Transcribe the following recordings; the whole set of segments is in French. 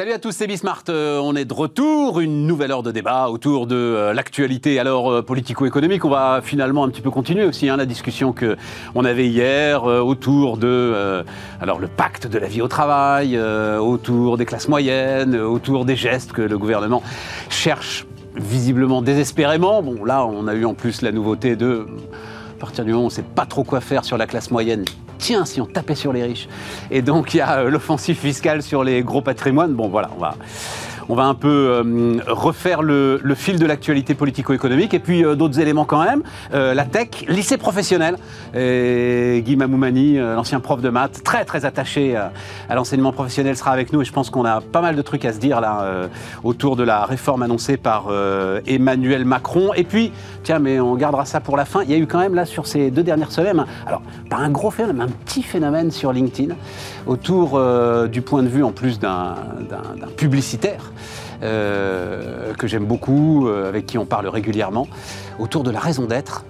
Salut à tous, c'est Bismart. Euh, on est de retour, une nouvelle heure de débat autour de euh, l'actualité alors euh, politico-économique. On va finalement un petit peu continuer aussi hein, la discussion que on avait hier autour de alors le pacte de la vie au travail, autour des classes moyennes, autour des gestes que le gouvernement cherche visiblement désespérément. Bon, là, on a eu en plus la nouveauté de à partir du moment où on ne sait pas trop quoi faire sur la classe moyenne, tiens, si on tapait sur les riches. Et donc il y a euh, l'offensive fiscale sur les gros patrimoines. Bon voilà, on va on va un peu euh, refaire le, fil de l'actualité politico-économique et puis euh, d'autres éléments quand même. Euh, la tech, lycée professionnel. Et Guy Mamoumani, l'ancien prof de maths, très très attaché à l'enseignement professionnel, sera avec nous et je pense qu'on a pas mal de trucs à se dire là autour de la réforme annoncée par Emmanuel Macron. Et puis, tiens, mais on gardera ça pour la fin. Il y a eu quand même là sur ces deux dernières semaines, alors pas un gros phénomène, mais un petit phénomène sur LinkedIn autour du point de vue en plus d'un publicitaire euh, que j'aime beaucoup, euh, avec qui on parle régulièrement, autour de la raison d'être.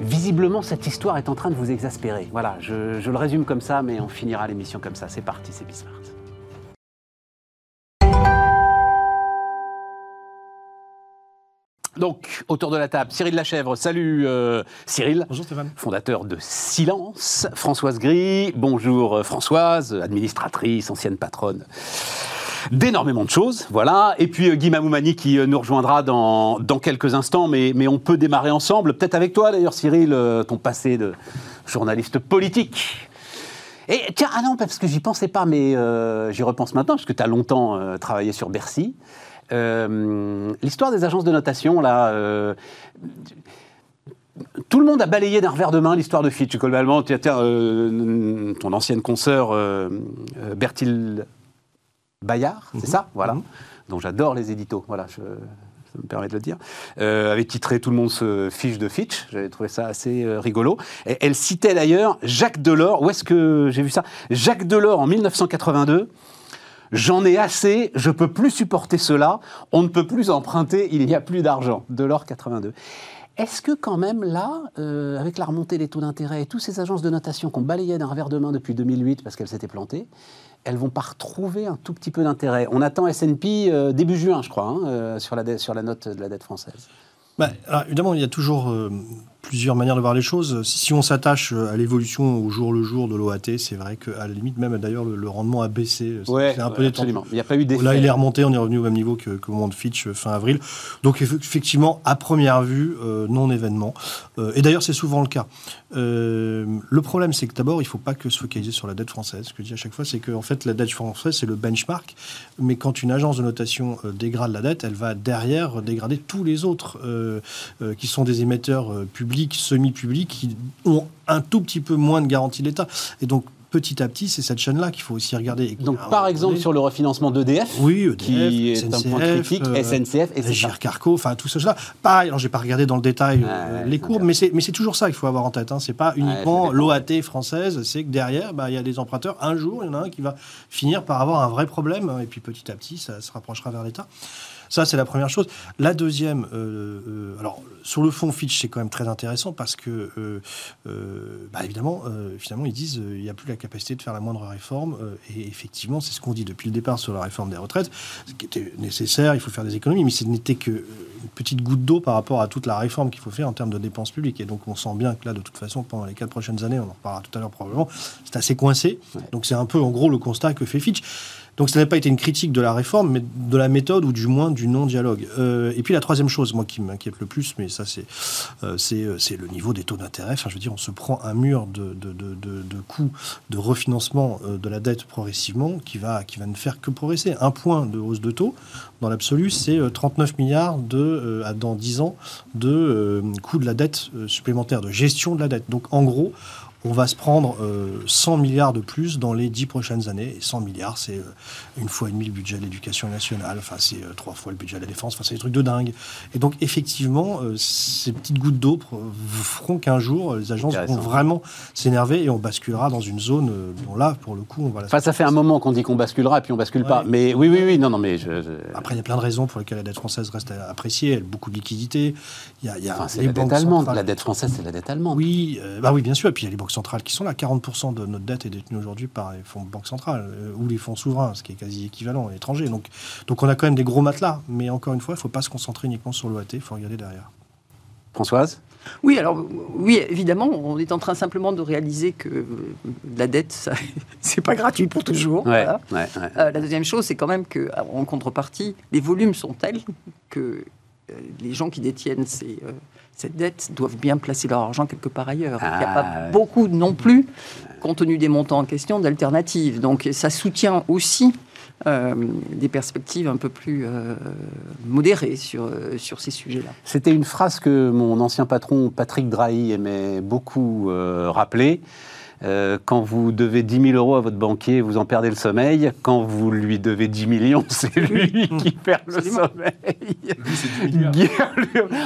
Visiblement, cette histoire est en train de vous exaspérer. Voilà, je, je le résume comme ça, mais on finira l'émission comme ça. C'est parti, c'est Bismart. Donc, autour de la table, Cyril Lachèvre. Salut euh, Cyril. Bonjour Stéphane. Fondateur de Silence. Françoise Gris. Bonjour Françoise, administratrice, ancienne patronne d'énormément de choses. Voilà. Et puis euh, Guy Mamoumani qui euh, nous rejoindra dans, quelques instants, mais, mais on peut démarrer ensemble, peut-être avec toi d'ailleurs Cyril, euh, ton passé de journaliste politique. Et tiens, ah non, parce que j'y pensais pas, mais j'y repense maintenant, parce que tu as longtemps travaillé sur Bercy. L'histoire des agences de notation, là tout le monde a balayé d'un revers de main l'histoire de Fitch. Globalement, tiens, ton ancienne consoeur Bertil Bayard, c'est mhm. ça? Voilà. Donc j'adore les éditos. Voilà, je, ça me permet de le dire, euh, avait titré Tout le monde se fiche de Fitch. J'avais trouvé ça assez euh, rigolo. Et elle citait d'ailleurs Jacques Delors. Où est-ce que j'ai vu ça? Jacques Delors en 1982. J'en ai assez, je peux plus supporter cela. On ne peut plus emprunter, il n'y a plus d'argent. Delors 82. Est-ce que quand même là, euh, avec la remontée des taux d'intérêt et toutes ces agences de notation qu'on balayait d'un revers de main depuis 2008 parce qu'elles s'étaient plantées, elles vont pas retrouver un tout petit peu d'intérêt. On attend S&P euh, début juin, je crois, hein, euh, sur, la note de la dette française. Bah, évidemment, il y a toujours plusieurs manières de voir les choses. Si on s'attache à l'évolution au jour le jour de l'OAT, c'est vrai qu'à la limite, même d'ailleurs, le, rendement a baissé. C'est un peu absolument. Il n'y a pas eu d'effet. Là, il est remonté, on est revenu au même niveau qu'au moment de Fitch euh, fin avril. Donc, effectivement, à première vue, euh, non événement. Euh, et d'ailleurs, c'est souvent le cas. le problème, c'est que d'abord, il ne faut pas que se focaliser sur la dette française. Ce que je dis à chaque fois, c'est qu'en fait, la dette française, c'est le benchmark. Mais quand une agence de notation dégrade la dette, elle va derrière dégrader tous les autres qui sont des émetteurs publics semi-publics, qui ont un tout petit peu moins de garantie de l'État. Et donc, petit à petit, c'est cette chaîne-là qu'il faut aussi regarder. Donc, par exemple, sur le refinancement d'EDF, oui, EDF, qui est un point critique, euh, SNCF et GR Carco, enfin tout ça. Pareil, alors j'ai pas regardé dans le détail euh, les courbes, mais c'est toujours ça qu'il faut avoir en tête. Hein. C'est pas uniquement l'OAT française, c'est que derrière, bah, il y a des emprunteurs. Un jour, il y en a un qui va finir par avoir un vrai problème, et puis petit à petit, ça se rapprochera vers l'État. Ça, c'est la première chose. La deuxième, euh, euh, alors sur le fond, Fitch, c'est quand même très intéressant parce que, euh, bah, évidemment, finalement, ils disent il n'y a plus la capacité de faire la moindre réforme. et effectivement, c'est ce qu'on dit depuis le départ sur la réforme des retraites, ce qui était nécessaire, il faut faire des économies, mais ce n'était qu'une petite goutte d'eau par rapport à toute la réforme qu'il faut faire en termes de dépenses publiques. Et donc, on sent bien que là, de toute façon, pendant les quatre prochaines années, on en reparlera tout à l'heure probablement, c'est assez coincé. Donc, c'est un peu, en gros, le constat que fait Fitch. Donc ça n'a pas été une critique de la réforme, mais de la méthode ou du moins du non-dialogue. Euh, et puis la troisième chose, moi qui m'inquiète le plus, mais ça c'est euh, euh, c'est le niveau des taux d'intérêt. Enfin, je veux dire, on se prend un mur de, coûts de refinancement de la dette progressivement qui va, ne faire que progresser. Un point de hausse de taux, dans l'absolu, c'est 39 milliards de, dans 10 ans de coûts de la dette supplémentaire, de gestion de la dette. Donc en gros, on va se prendre 100 euh, milliards de plus dans les 10 prochaines années. Et 100 milliards, c'est euh, une fois et demi le budget de l'éducation nationale, enfin c'est euh, trois fois le budget de la défense, enfin c'est des trucs de dingue. Et donc effectivement, ces petites gouttes d'eau feront qu'un jour, les agences vont vraiment s'énerver et on basculera dans une zone dont là, pour le coup, on va Enfin, ça fait un moment qu'on dit qu'on basculera et puis on bascule pas. Mais oui, oui, oui, non, non, mais... Après, il y a plein de raisons pour lesquelles la dette française reste appréciée, elle a beaucoup de liquidités. Il y a, c'est la dette allemande. La dette française, c'est la dette allemande. Oui, bah oui, bien sûr. Et puis il y a les banques centrales qui sont là. 40% de notre dette est détenue aujourd'hui par les fonds de banque centrale ou les fonds souverains, ce qui est quasi équivalent à l'étranger. Donc, donc on a quand même des gros matelas. Mais encore une fois, il ne faut pas se concentrer uniquement sur l'OAT, il faut regarder derrière. Françoise? Oui, alors oui, évidemment, on est en train simplement de réaliser que la dette, c'est pas gratuit pour toujours. Euh, la deuxième chose, c'est quand même que, en contrepartie, les volumes sont tels que euh, les gens qui détiennent ces, euh, cette dette doivent bien placer leur argent quelque part ailleurs. Il n'y a pas ah, beaucoup non plus, compte tenu des montants en question, d'alternatives. Donc ça soutient aussi euh, des perspectives un peu plus euh, modérées sur, euh, sur ces sujets-là. C'était une phrase que mon ancien patron Patrick Drahi aimait beaucoup rappeler. Quand vous devez 10 000 euros à votre banquier, vous en perdez le sommeil. Quand vous lui devez 10 millions, c'est lui qui perd le sommeil. Lui, c'est 10 milliards.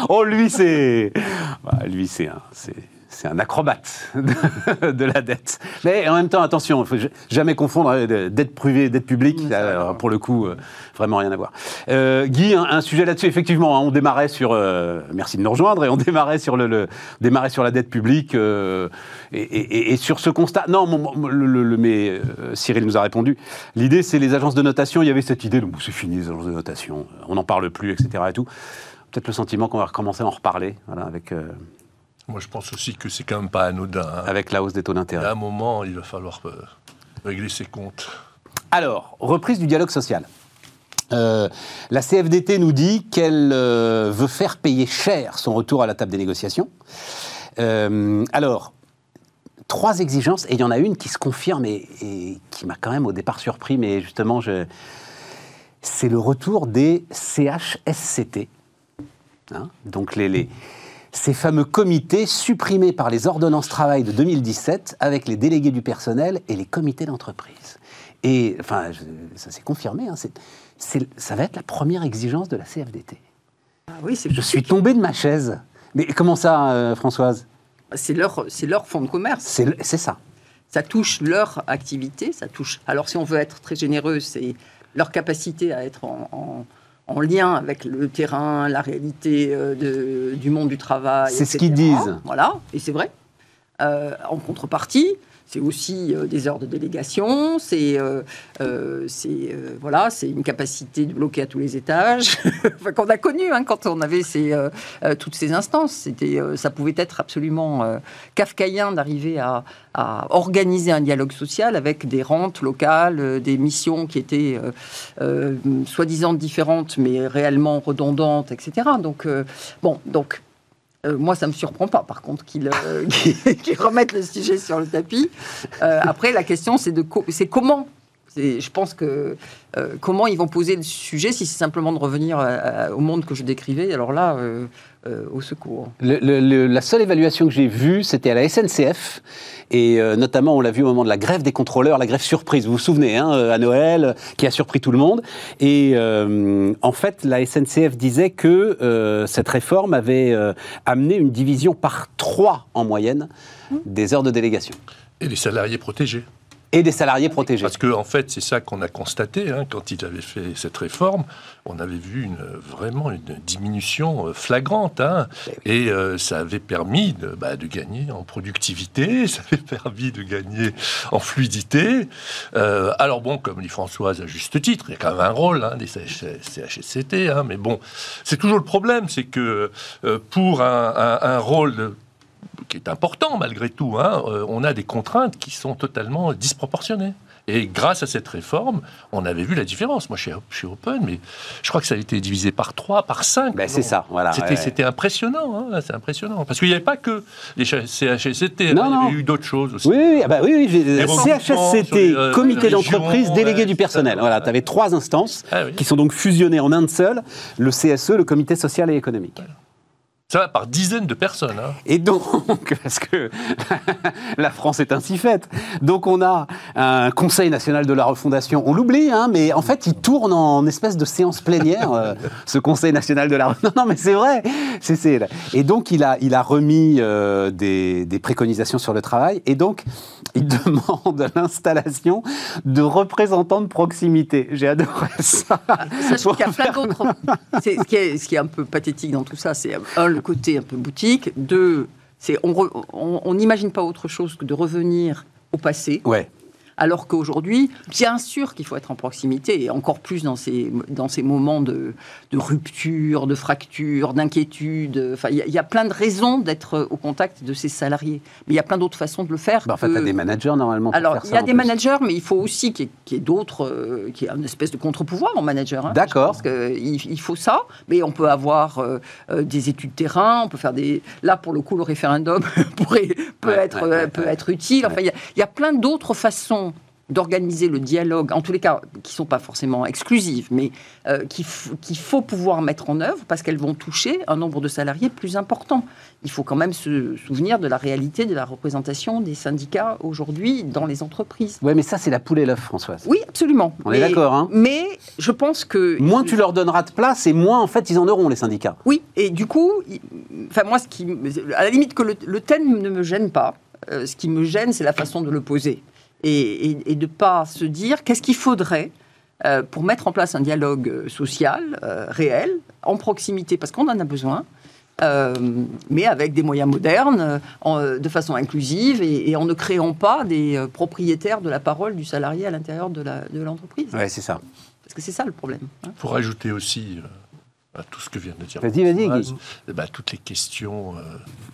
oh, lui, c'est... Bah, lui, c'est un c'est un acrobate de, la dette. Mais en même temps, attention, il ne faut jamais confondre euh, dette privée et dette publique. pour le coup, euh, vraiment rien à voir. Euh, Guy, un, sujet là-dessus, effectivement, hein, on démarrait sur. merci de nous rejoindre, et on démarrait sur, le, démarrait sur la dette publique. Et, sur ce constat. Non, le, mais Cyril nous a répondu. L'idée, c'est les agences de notation. Il y avait cette idée, donc c'est fini, les agences de notation, on n'en parle plus, etc. Et tout. Peut-être le sentiment qu'on va recommencer à en reparler, voilà, avec. Moi, je pense aussi que c'est quand même pas anodin. Hein. Avec la hausse des taux d'intérêt. À un moment, il va falloir euh, régler ses comptes. Alors, reprise du dialogue social. Euh, la CFDT nous dit qu'elle euh, veut faire payer cher son retour à la table des négociations. alors, trois exigences, et il y en a une qui se confirme et, qui m'a quand même au départ surpris, mais justement, c'est le retour des CHSCT. Hein, donc les, les, ces fameux comités supprimés par les ordonnances travail de 2017 avec les délégués du personnel et les comités d'entreprise. Et enfin, ça s'est confirmé, hein, ça va être la première exigence de la CFDT. Ah oui, je suis tombé de ma chaise. Mais comment ça, euh, Françoise? C'est leur, leur fonds de commerce. C'est ça. Ça touche leur activité, ça touche. Alors, si on veut être très généreux, c'est leur capacité à être en en lien avec le terrain, la réalité euh, du monde du travail. C'est ce qu'ils disent. Voilà, et c'est vrai. Euh, en contrepartie, c'est aussi euh, des heures de délégation, c'est euh, euh, voilà, c'est une capacité de bloquer à tous les étages, qu'on a connu hein, quand on avait ces, toutes ces instances. C'était, ça pouvait être absolument kafkaïen d'arriver à, à, organiser un dialogue social avec des rentes locales, des missions qui étaient soi-disant différentes mais réellement redondantes, etc. Donc bon, donc euh, moi, ça ne me surprend pas, par contre, qu'ils euh, remettent le sujet sur le tapis. Euh, après, la question, c'est c'est comment je pense que comment ils vont poser le sujet si c'est simplement de revenir au monde que je décrivais. Alors là, au secours. la seule évaluation que j'ai vue, c'était à la SNCF. Et euh, notamment, on l'a vu au moment de la grève des contrôleurs, la grève surprise, vous vous souvenez, hein, euh, à Noël, qui a surpris tout le monde. Et euh, en fait, la SNCF disait que cette réforme avait amené une division par trois en moyenne des heures de délégation. Et les salariés protégés et des salariés protégés. Parce qu'en en fait, c'est ça qu'on a constaté hein, quand il avait fait cette réforme. On avait vu une, vraiment une diminution euh, flagrante. Hein, eh et euh, ça avait permis de, bah, de, gagner en productivité, ça avait permis de gagner en fluidité. Euh, alors bon, comme dit Françoise à juste titre, il y a quand même un rôle hein, des CHSCT. Hein, mais bon, c'est toujours le problème, c'est que pour un, un, un rôle qui est important malgré tout, hein, euh, on a des contraintes qui sont totalement disproportionnées. Et grâce à cette réforme, on avait vu la différence. Moi, je suis, open, mais je crois que ça a été divisé par 3, par 5. Ben, c'est ça, voilà. C'était impressionnant, hein, c'est impressionnant. Parce qu'il n'y avait pas que les CHSCT, il y avait eu d'autres choses aussi. Oui, oui, ah bah oui, oui CHSCT, euh, comité d'entreprise, délégué du personnel. Voilà, tu avais trois instances ah qui sont donc fusionnées en un seul, le CSE, le comité social et économique. Ça va par dizaines de personnes. Hein. Et donc, parce que la France est ainsi faite, donc on a un Conseil national de la refondation, on l'oublie, hein, mais en fait il tourne en espèce de séance plénière, euh, ce Conseil national de la refondation. Non, non, mais c'est vrai. C'est, Et donc il a, il a remis euh, des, des, préconisations sur le travail, et donc il demande l'installation de représentants de proximité. J'ai adoré ça. Sachant qu'il y a plein d'autres. Ce qui, est, ce qui est un peu pathétique dans tout ça, c'est un le côté un peu boutique, deux, C'est on n'imagine pas autre chose que de revenir au passé. Alors qu'aujourd'hui, bien sûr qu'il faut être en proximité, et encore plus dans ces, dans ces moments de, de rupture, de fracture, d'inquiétude. Enfin, il y, a plein de raisons d'être au contact de ces salariés. Mais il y a plein d'autres façons de le faire. Bah, en fait, il y a des managers normalement. Pour Alors, il y a des managers, mais il faut aussi qu'il y ait, d'autres, euh, qu'il y ait une espèce de contre-pouvoir en manager. Hein. D'accord. Parce qu'il il faut ça, mais on peut avoir euh, euh, des études terrain, on peut faire des. Là, pour le coup, le référendum pourrait, peut, être, peut être utile. Enfin, il y, y a plein d'autres façons d'organiser le dialogue, en tous les cas qui ne sont pas forcément exclusives, mais euh, qu'il faut pouvoir mettre en œuvre parce qu'elles vont toucher un nombre de salariés plus important. Il faut quand même se souvenir de la réalité de la représentation des syndicats aujourd'hui dans les entreprises. Oui, mais ça, c'est la poule et l'œuf, Françoise. Oui, absolument. On est d'accord. Hein mais je pense que... Moins tu leur donneras de place et moins, en fait, ils en auront, les syndicats. Oui, et du coup, enfin, moi, ce qui, à la limite que le, thème ne me gêne pas, euh, ce qui me gêne, c'est la façon de le poser et, de ne pas se dire qu'est-ce qu'il faudrait euh, pour mettre en place un dialogue euh, social euh, réel, en proximité, parce qu'on en a besoin, mais avec des moyens modernes, de façon inclusive et, en ne créant pas des propriétaires de la parole du salarié à l'intérieur de l'entreprise. oui, c'est ça. Parce que c'est ça le problème. Hein. Pour ajouter aussi tout ce que vient de dire. Vas-y, vas-y, ben, toutes les questions euh,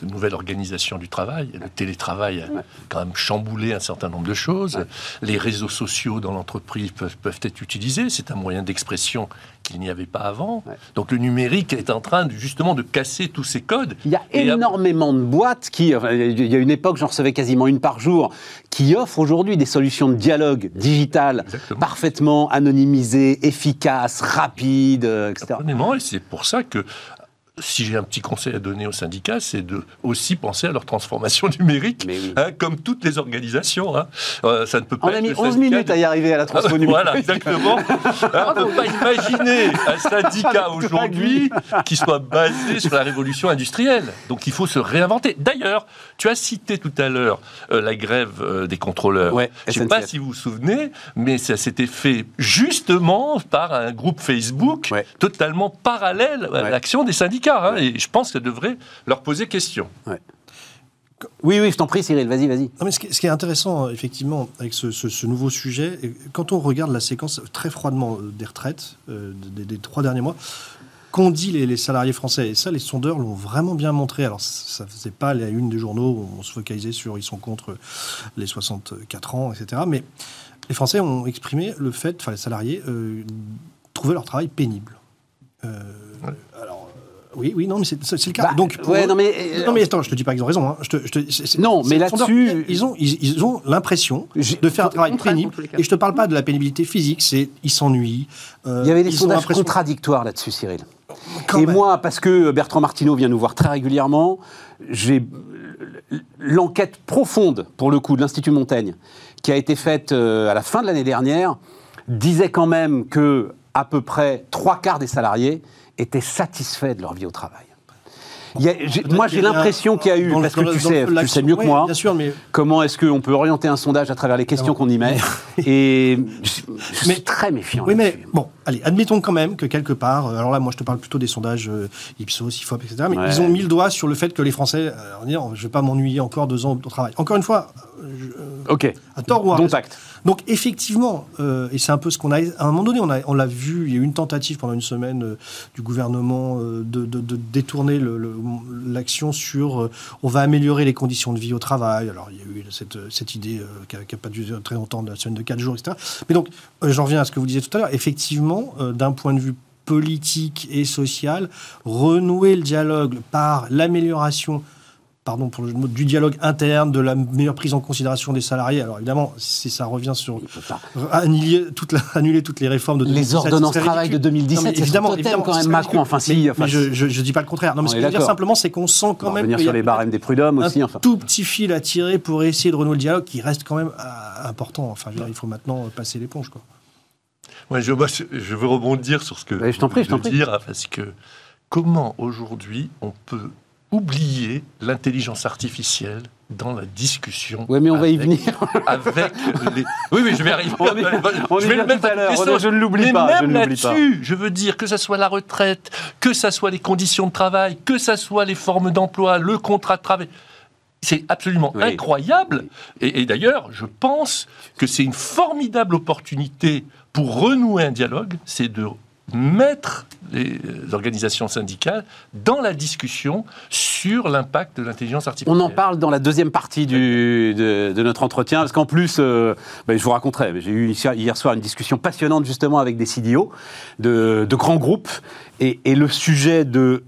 de nouvelle organisation du travail. Le télétravail a quand même chamboulé un certain nombre de choses. Les réseaux sociaux dans l'entreprise peuvent, peuvent être utilisés. C'est un moyen d'expression qu'il n'y avait pas avant. Donc le numérique est en train de, justement de casser tous ces codes. Il y a énormément de boîtes qui, il y a une époque, j'en recevais quasiment une par jour, qui offrent aujourd'hui des solutions de dialogue digital parfaitement anonymisées, efficaces, rapides, etc. et c'est pour ça que si j'ai un petit conseil à donner aux syndicats, c'est de aussi penser à leur transformation numérique, hein, comme toutes les organisations. Hein. Euh, ça ne peut pas. On a mis 11 minutes à y arriver à la transformation numérique. voilà, exactement. Hein, on ne peut pas imaginer un syndicat aujourd'hui qui soit basé sur la révolution industrielle. Donc il faut se réinventer. D'ailleurs, tu as cité tout à l'heure euh, la grève euh, des contrôleurs. Je ne sais pas si vous vous souvenez, mais ça s'était fait justement par un groupe Facebook totalement parallèle à l'action des syndicats. Hein, et je pense qu'elle devrait leur poser question. Oui, oui, je t'en prie, Cyril, vas-y, vas-y. ce, qui est intéressant, effectivement, avec ce, nouveau sujet, quand on regarde la séquence très froidement euh, des retraites euh, des, trois derniers mois, qu'ont dit les, salariés français, et ça, les sondeurs l'ont vraiment bien montré. Alors, ça ne faisait pas la une des journaux où on se focalisait sur ils sont contre les 64 ans, etc. Mais les Français ont exprimé le fait, enfin, les salariés, euh, trouver leur travail pénible. Alors, oui, oui, non, mais c'est le cas. Bah, Donc, ouais, non, mais, euh, non, mais attends, je te dis pas qu'ils ont raison. Hein. Je te, je te, non, mais là-dessus, ils ont, ils, ont l'impression de faire un travail pénible. Et je te parle pas de la pénibilité physique. C'est, ils s'ennuient. Euh, Il y avait des sondages contradictoires là-dessus, Cyril. Et moi, parce que Bertrand Martineau vient nous voir très régulièrement, j'ai l'enquête profonde, pour le coup, de l'Institut Montaigne, qui a été faite euh, à la fin de l'année dernière, disait quand même que à peu près trois quarts des salariés étaient satisfaits de leur vie au travail. Moi, j'ai l'impression qu'il y a eu, parce que tu sais, tu sais mieux que moi, comment est-ce qu'on peut orienter un sondage à travers les questions qu'on y met. et je, suis très méfiant. Oui, mais bon, allez, admettons quand même que quelque part, euh, alors là, moi, je te parle plutôt des sondages euh, Ipsos, IFOP, etc., mais ils ont mis le doigt sur le fait que les Français, euh, je ne vais pas m'ennuyer encore deux ans au travail. Encore une fois, ok, à tort ou à donc effectivement, euh, et c'est un peu ce qu'on a... À un moment donné, on, l'a vu, il y a eu une tentative pendant une semaine euh, du gouvernement euh, de, détourner l'action sur on va améliorer les conditions de vie au travail. Alors il y a eu cette, cette idée qui n'a pas duré très longtemps, de la semaine de 4 jours, etc. Mais donc, j'en reviens à ce que vous disiez tout à l'heure. Effectivement, d'un point de vue politique et social, renouer le dialogue par l'amélioration pardon pour le mot, du dialogue interne, de la meilleure prise en considération des salariés. Alors évidemment, si ça revient sur annuler, toute annuler toutes les réformes de 2017, les ordonnances travail de 2017, évidemment, évidemment quand même Macron. Enfin, si, mais, je, ne dis pas le contraire. Non, mais ce que je veux dire simplement, c'est qu'on sent quand même venir sur les barèmes des prud'hommes aussi. Enfin, tout petit fil à tirer pour essayer de renouer le dialogue, qui reste quand même euh, important. Enfin, il faut maintenant passer l'éponge, quoi. Ouais, je, je veux rebondir sur ce que je t'en prie, je t'en prie. dire parce que comment aujourd'hui on peut oublier l'intelligence artificielle dans la discussion. Oui, mais on va y venir. avec Oui, oui, je vais arriver. On, je vais le mettre à l'heure. Je ne l'oublie pas. Même là-dessus, je veux dire que ce soit la retraite, que ce soit les conditions de travail, que ce soit les formes d'emploi, le contrat de travail. c'est absolument incroyable. Et, d'ailleurs, je pense que c'est une formidable opportunité pour renouer un dialogue, c'est de mettre les organisations syndicales dans la discussion sur l'impact de l'intelligence artificielle. On en parle dans la deuxième partie de, notre entretien, parce qu'en plus, euh, ben, je vous raconterai, j'ai eu hier soir une discussion passionnante justement avec des CDO de, grands groupes, et, et le sujet de,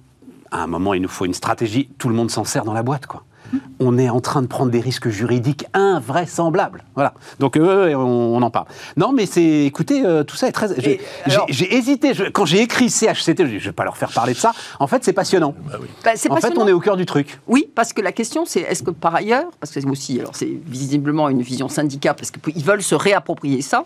à un moment, il nous faut une stratégie, tout le monde s'en sert dans la boîte, quoi on est en train de prendre des risques juridiques invraisemblables. Voilà. Donc, on, en parle. Non, mais c'est, écoutez, euh, tout ça est très. J'ai hésité quand j'ai écrit CHCT. Je ne vais pas leur faire parler de ça. En fait, c'est passionnant. Bah bah, en fait, on est au cœur du truc. Oui, parce que la question, c'est est-ce que par ailleurs, parce que c'est aussi, alors c'est visiblement une vision syndicale, parce qu'ils veulent se réapproprier ça.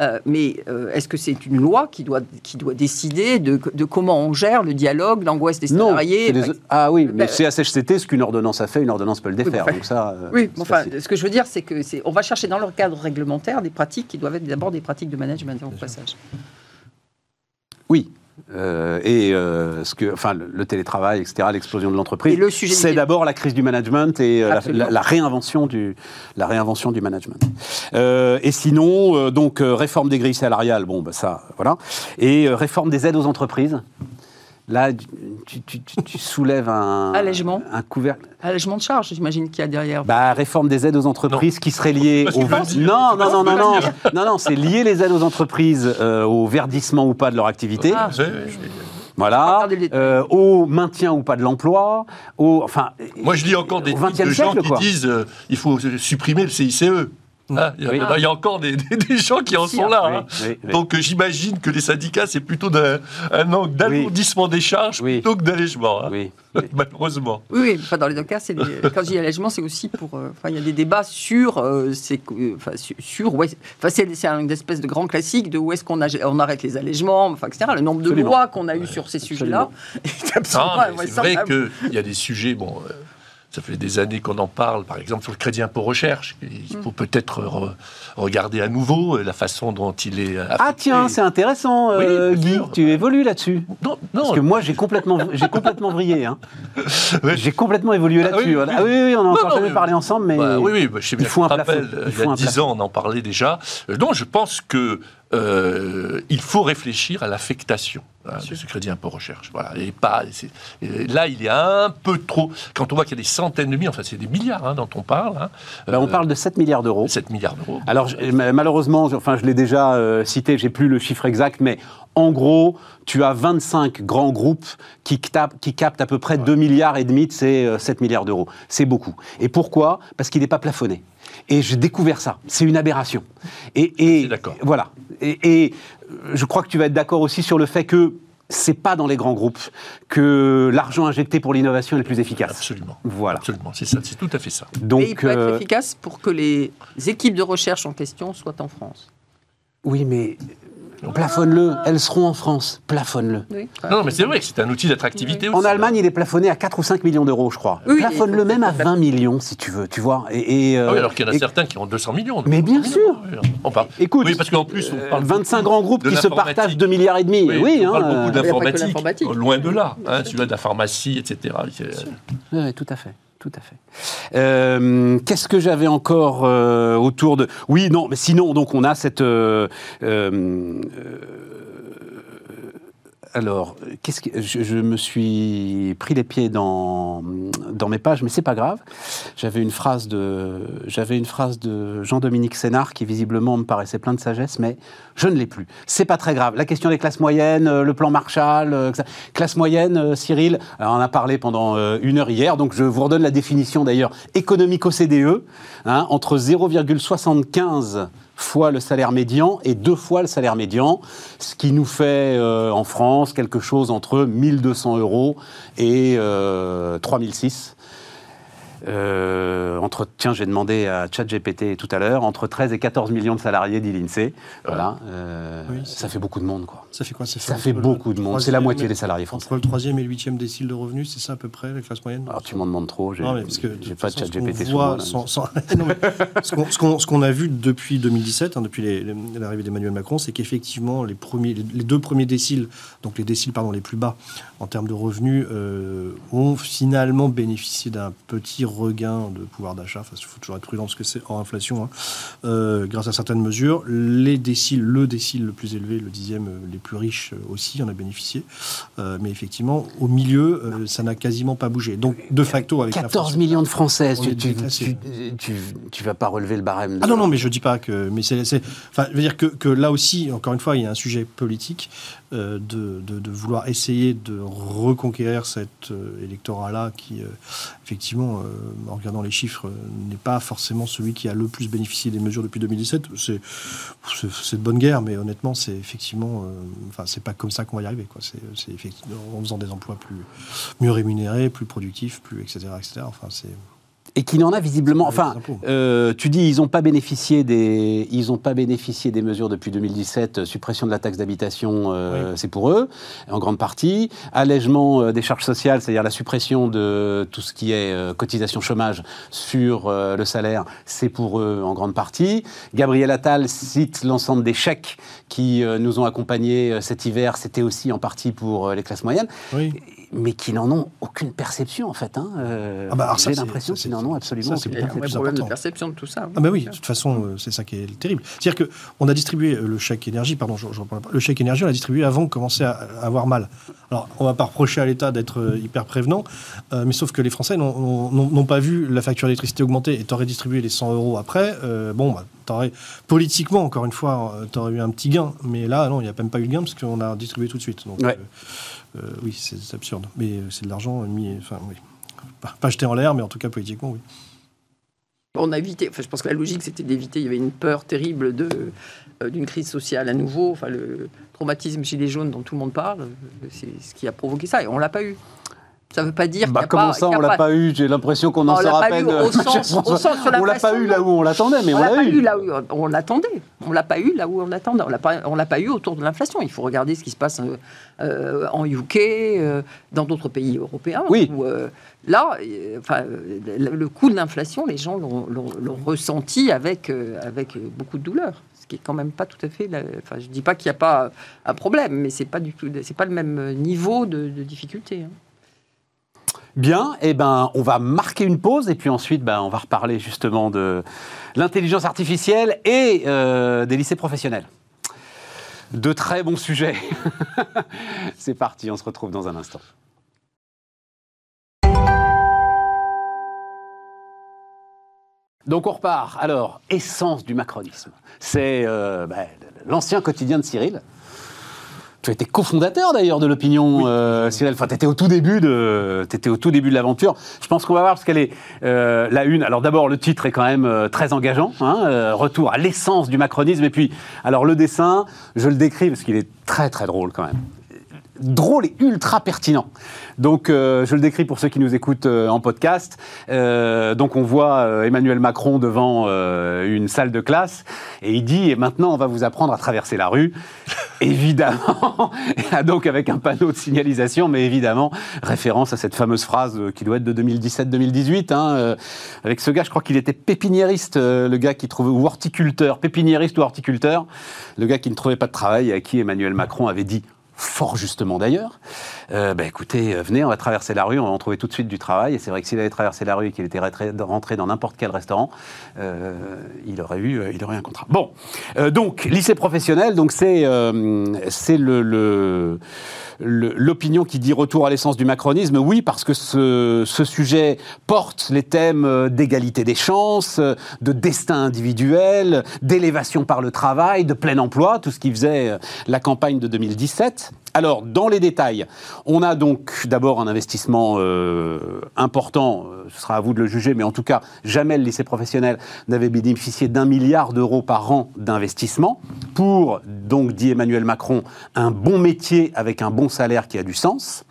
Euh, mais euh, est-ce que c'est une loi qui doit, qui doit décider de, comment on gère le dialogue, l'angoisse des salariés non, Ah oui, mais c'est CHCT, ce qu'une ordonnance a fait, une ordonnance peut le défaire. Oui, ça, euh, oui enfin, ce que je veux dire, c'est que on va chercher dans leur cadre réglementaire des pratiques qui doivent être d'abord des pratiques de management au passage. Oui, euh, et euh, ce que, enfin, le, télétravail, etc., l'explosion de l'entreprise, c'est d'abord la crise du management et euh, la, réinvention du, la réinvention du management. et sinon, donc réforme des grilles salariales, bon, bah, ça, voilà, et réforme des aides aux entreprises. Là, tu, soulèves un, Allègement. un couvercle. Allègement de charges, j'imagine qu'il y a derrière. Bah, réforme des aides aux entreprises qui seraient liées au. Non, non, non, non, non, non, non, c'est lié les aides aux entreprises euh, au verdissement ou pas de leur activité. Ah, voilà, euh, au maintien ou pas de l'emploi, au, enfin. Moi, je lis encore des, de gens qui disent euh, il faut supprimer le CICE. Ah, il, y a, encore des, gens qui en sont là. Hein. Donc euh, j'imagine que les syndicats, c'est plutôt un, angle d'alourdissement des charges plutôt que d'allègement. Hein. Malheureusement. Oui, enfin, dans les deux cas, quand je dis allègement, c'est aussi pour. Euh, enfin, il y a des débats sur. Euh, c'est, enfin, sur ouais, c'est, une espèce de grand classique de où est-ce qu'on on arrête les allègements, enfin, etc. Le nombre de lois qu'on a eu sur ces sujets-là. c'est vrai qu'il y a des sujets. Bon, ça fait des années qu'on en parle, par exemple sur le crédit impôt recherche. Il faut mm. peut-être regarder à nouveau la façon dont il est. Affecté. Ah tiens, c'est intéressant, euh, Guy. Tu évolues là-dessus. Non, non. Parce que moi, j'ai complètement, j'ai complètement vrillé. Hein. J'ai complètement évolué ah là-dessus. Ah, oui, oui, on en a encore jamais parlé ensemble, mais. Bah oui, oui, bah, je sais bien il faut un rappel, il, y a dix ans, on en parlait déjà. Donc, euh, je pense que euh, il faut réfléchir à l'affectation hein, de ce crédit impôt recherche. Voilà. Et pas, là, il est un peu trop. Quand on voit qu'il y a des centaines de milliards, enfin, c'est des milliards hein, dont on parle. Hein, ben, on parle de 7 milliards d'euros. 7 milliards d'euros. Alors, malheureusement, enfin, je l'ai déjà euh, cité, j'ai plus le chiffre exact, mais en gros, tu as 25 grands groupes qui captent, qui captent à peu près 2 milliards et demi de ces 7 euh, milliards d'euros. C'est beaucoup. Et pourquoi? Parce qu'il n'est pas plafonné. Et j'ai découvert ça. C'est une aberration. Et, voilà. Et, je crois que tu vas être d'accord aussi sur le fait que c'est pas dans les grands groupes que l'argent injecté pour l'innovation est le plus efficace. Absolument. Voilà. Absolument. C'est ça. C'est tout à fait ça. Donc, Et il peut être euh, efficace pour que les équipes de recherche en question soient en France? Oui, mais Plafonne-le, elles seront en France, plafonne-le. Non, mais c'est vrai que c'est un outil d'attractivité En Allemagne, il est plafonné à 4 ou 5 millions d'euros, je crois. plafonne-le même à 20 millions, si tu veux, tu vois. Et, euh, ah oui, alors qu'il y en a certains qui ont 200 millions. Mais bien sûr Écoute, oui, parce qu'en plus, on parle 25 grands groupes qui se partagent 2 milliards et demi. Oui, oui on parle hein, beaucoup d'informatique, loin de là. Hein, tu vois, de la pharmacie, etc. Oui, tout à fait tout à fait. Euh, qu'est-ce que j'avais encore euh, autour de... Oui, non, mais sinon, donc on a cette... Euh, alors, qu'est-ce que je, me suis pris les pieds dans, dans mes pages, mais c'est pas grave. J'avais une phrase de j'avais une phrase de Jean-Dominique Sénard qui visiblement me paraissait plein de sagesse, mais je ne l'ai plus. C'est pas très grave. La question des classes moyennes, euh, le plan Marshall, euh, classe moyenne, euh, Cyril, on en a parlé pendant une heure hier, donc je vous redonne la définition d'ailleurs économique OCDE, hein, entre 0,75 fois le salaire médian et deux fois le salaire médian, ce qui nous fait euh, en France quelque chose entre 1200 euros et euh, 3006. Euh, entre, tiens, j'ai demandé à ChatGPT tout à l'heure, entre 13 et 14 millions de salariés, dit l'INSEE. Voilà, euh, ça fait beaucoup de monde, quoi. Ça fait quoi Ça fait, beaucoup de monde. C'est la moitié des salariés français. Entre le troisième et le huitième décile de revenus, c'est ça à peu près, la classe moyenne? Alors tu m'en demandes trop. Non, mais parce que j'ai pas de chat GPT sur moi. ce qu'on a vu depuis 2017, hein, depuis l'arrivée d'Emmanuel Macron, c'est qu'effectivement, les, premiers, les, deux premiers déciles, donc les déciles pardon, les plus bas en termes de revenus, euh, ont finalement bénéficié d'un petit regain de pouvoir d'achat. Enfin, il faut toujours être prudent parce que c'est en inflation, hein. euh, grâce à certaines mesures. Les déciles, le décile le plus élevé, le dixième, euh, les plus riches euh, aussi en a bénéficié. Euh, mais effectivement, au milieu, euh, ça n'a quasiment pas bougé. Donc, de facto, avec 14 millions de Françaises, tu, tu, vas pas relever le barème. Ah non, non, mais je dis pas que. Mais c'est. Enfin, je veux dire que, que, là aussi, encore une fois, il y a un sujet politique. De, de, vouloir essayer de reconquérir cet électorat-là qui, effectivement, en regardant les chiffres, n'est pas forcément celui qui a le plus bénéficié des mesures depuis 2017. C'est, c'est de bonne guerre, mais honnêtement, c'est effectivement, enfin, c'est pas comme ça qu'on va y arriver. Quoi. C'est, effectivement en faisant des emplois plus mieux rémunérés, plus productifs, plus etc. etc. Enfin, c'est et qui n'en a visiblement. Enfin, euh, tu dis ils n'ont pas bénéficié des ils ont pas bénéficié des mesures depuis 2017. Euh, suppression de la taxe d'habitation, euh, c'est pour eux en grande partie. Allègement des charges sociales, c'est-à-dire la suppression de tout ce qui est cotisation chômage sur le salaire, c'est pour eux en grande partie. Gabriel Attal cite l'ensemble des chèques qui nous ont accompagnés cet hiver. C'était aussi en partie pour les classes moyennes. Oui mais qui n'en ont aucune perception en fait. Hein. Euh, ah bah J'ai l'impression qu'ils n'en ont absolument aucune perception. C'est un problème de perception de tout ça. Ah bah oui, de toute façon, euh, c'est ça qui est terrible. C'est-à-dire qu'on a distribué euh, le chèque énergie, pardon, je, je le chèque énergie, on l'a distribué avant de commencer à, avoir mal. Alors, on va pas reprocher à l'État d'être hyper prévenant, mais sauf que les Français n'ont pas vu la facture d'électricité augmenter et t'aurais distribué les 100 euros après. bon, bah, t'aurais politiquement, encore une fois, t'aurais eu un petit gain, mais là, non, il n'y a même pas eu de gain parce qu'on a distribué tout de suite. Donc, euh, oui, c'est absurde. Mais euh, c'est de l'argent mis, enfin oui, pas, jeté en l'air, mais en tout cas politiquement, oui. On a évité, enfin, je pense que la logique c'était d'éviter, il y avait une peur terrible de, euh, d'une crise sociale à nouveau, enfin, le traumatisme gilet jaune dont tout le monde parle, c'est ce qui a provoqué ça, et on l'a pas eu. Ça ne veut pas dire bah, Comment ça, on l'a pas eu J'ai l'impression qu'on en sort à peine. Au sens, au sens on l'a pas eu là où on l'attendait, mais on, l'a eu. là où on l'attendait. On l'a pas eu là où on l'attendait. On l'a pas, on l'a pas eu autour de l'inflation. Il faut regarder ce qui se passe euh, en UK, euh, dans d'autres pays européens. Oui. Euh, là, enfin, le coût de l'inflation, les gens l'ont, ressenti avec avec beaucoup de douleur ce qui est quand même pas tout à fait. Enfin, je dis pas qu'il n'y a pas un problème, mais c'est pas du tout, c'est pas le même niveau de, de difficulté. Hein. Bien, eh ben, on va marquer une pause et puis ensuite, ben, on va reparler justement de l'intelligence artificielle et euh, des lycées professionnels. De très bons sujets. C'est parti, on se retrouve dans un instant. Donc on repart. Alors, essence du macronisme. C'est euh, ben, l'ancien quotidien de Cyril, tu étais cofondateur d'ailleurs de l'opinion, euh, Cyril. Enfin, tu étais au tout début de, étais au tout début de l'aventure. Je pense qu'on va voir parce qu'elle est euh, la une. Alors d'abord, le titre est quand même euh, très engageant. Hein, retour à l'essence du macronisme. Et puis, alors le dessin, je le décris parce qu'il est très très drôle quand même drôle et ultra pertinent. Donc, euh, je le décris pour ceux qui nous écoutent euh, en podcast. Euh, donc, on voit Emmanuel Macron devant une salle de classe et il dit Et maintenant, on va vous apprendre à traverser la rue. évidemment, donc avec un panneau de signalisation, mais évidemment, référence à cette fameuse phrase qui doit être de 2017-2018. Hein, avec ce gars, je crois qu'il était pépiniériste, le gars qui trouvait, ou horticulteur, pépiniériste ou horticulteur, le gars qui ne trouvait pas de travail et à qui Emmanuel Macron avait dit fort justement d'ailleurs, euh, bah, écoutez, euh, venez, on va traverser la rue, on va en trouver tout de suite du travail. Et c'est vrai que s'il avait traversé la rue et qu'il était rentré dans n'importe quel restaurant, euh, il, aurait eu, il aurait un contrat. Bon, donc, lycée professionnel, donc c'est c'est l'opinion qui dit retour à l'essence du macronisme, oui, parce que ce, sujet porte les thèmes euh, d'égalité des chances, de destin individuel, d'élévation par le travail, de plein emploi, tout ce qui faisait euh, la campagne de 2017. Alors, dans les détails, on a donc d'abord un investissement euh, important, ce sera à vous de le juger, mais en tout cas, jamais le lycée professionnel n'avait bénéficié d'un milliard d'euros par an d'investissement pour, donc, dit Emmanuel Macron, un bon métier avec un bon salaire qui a du sens.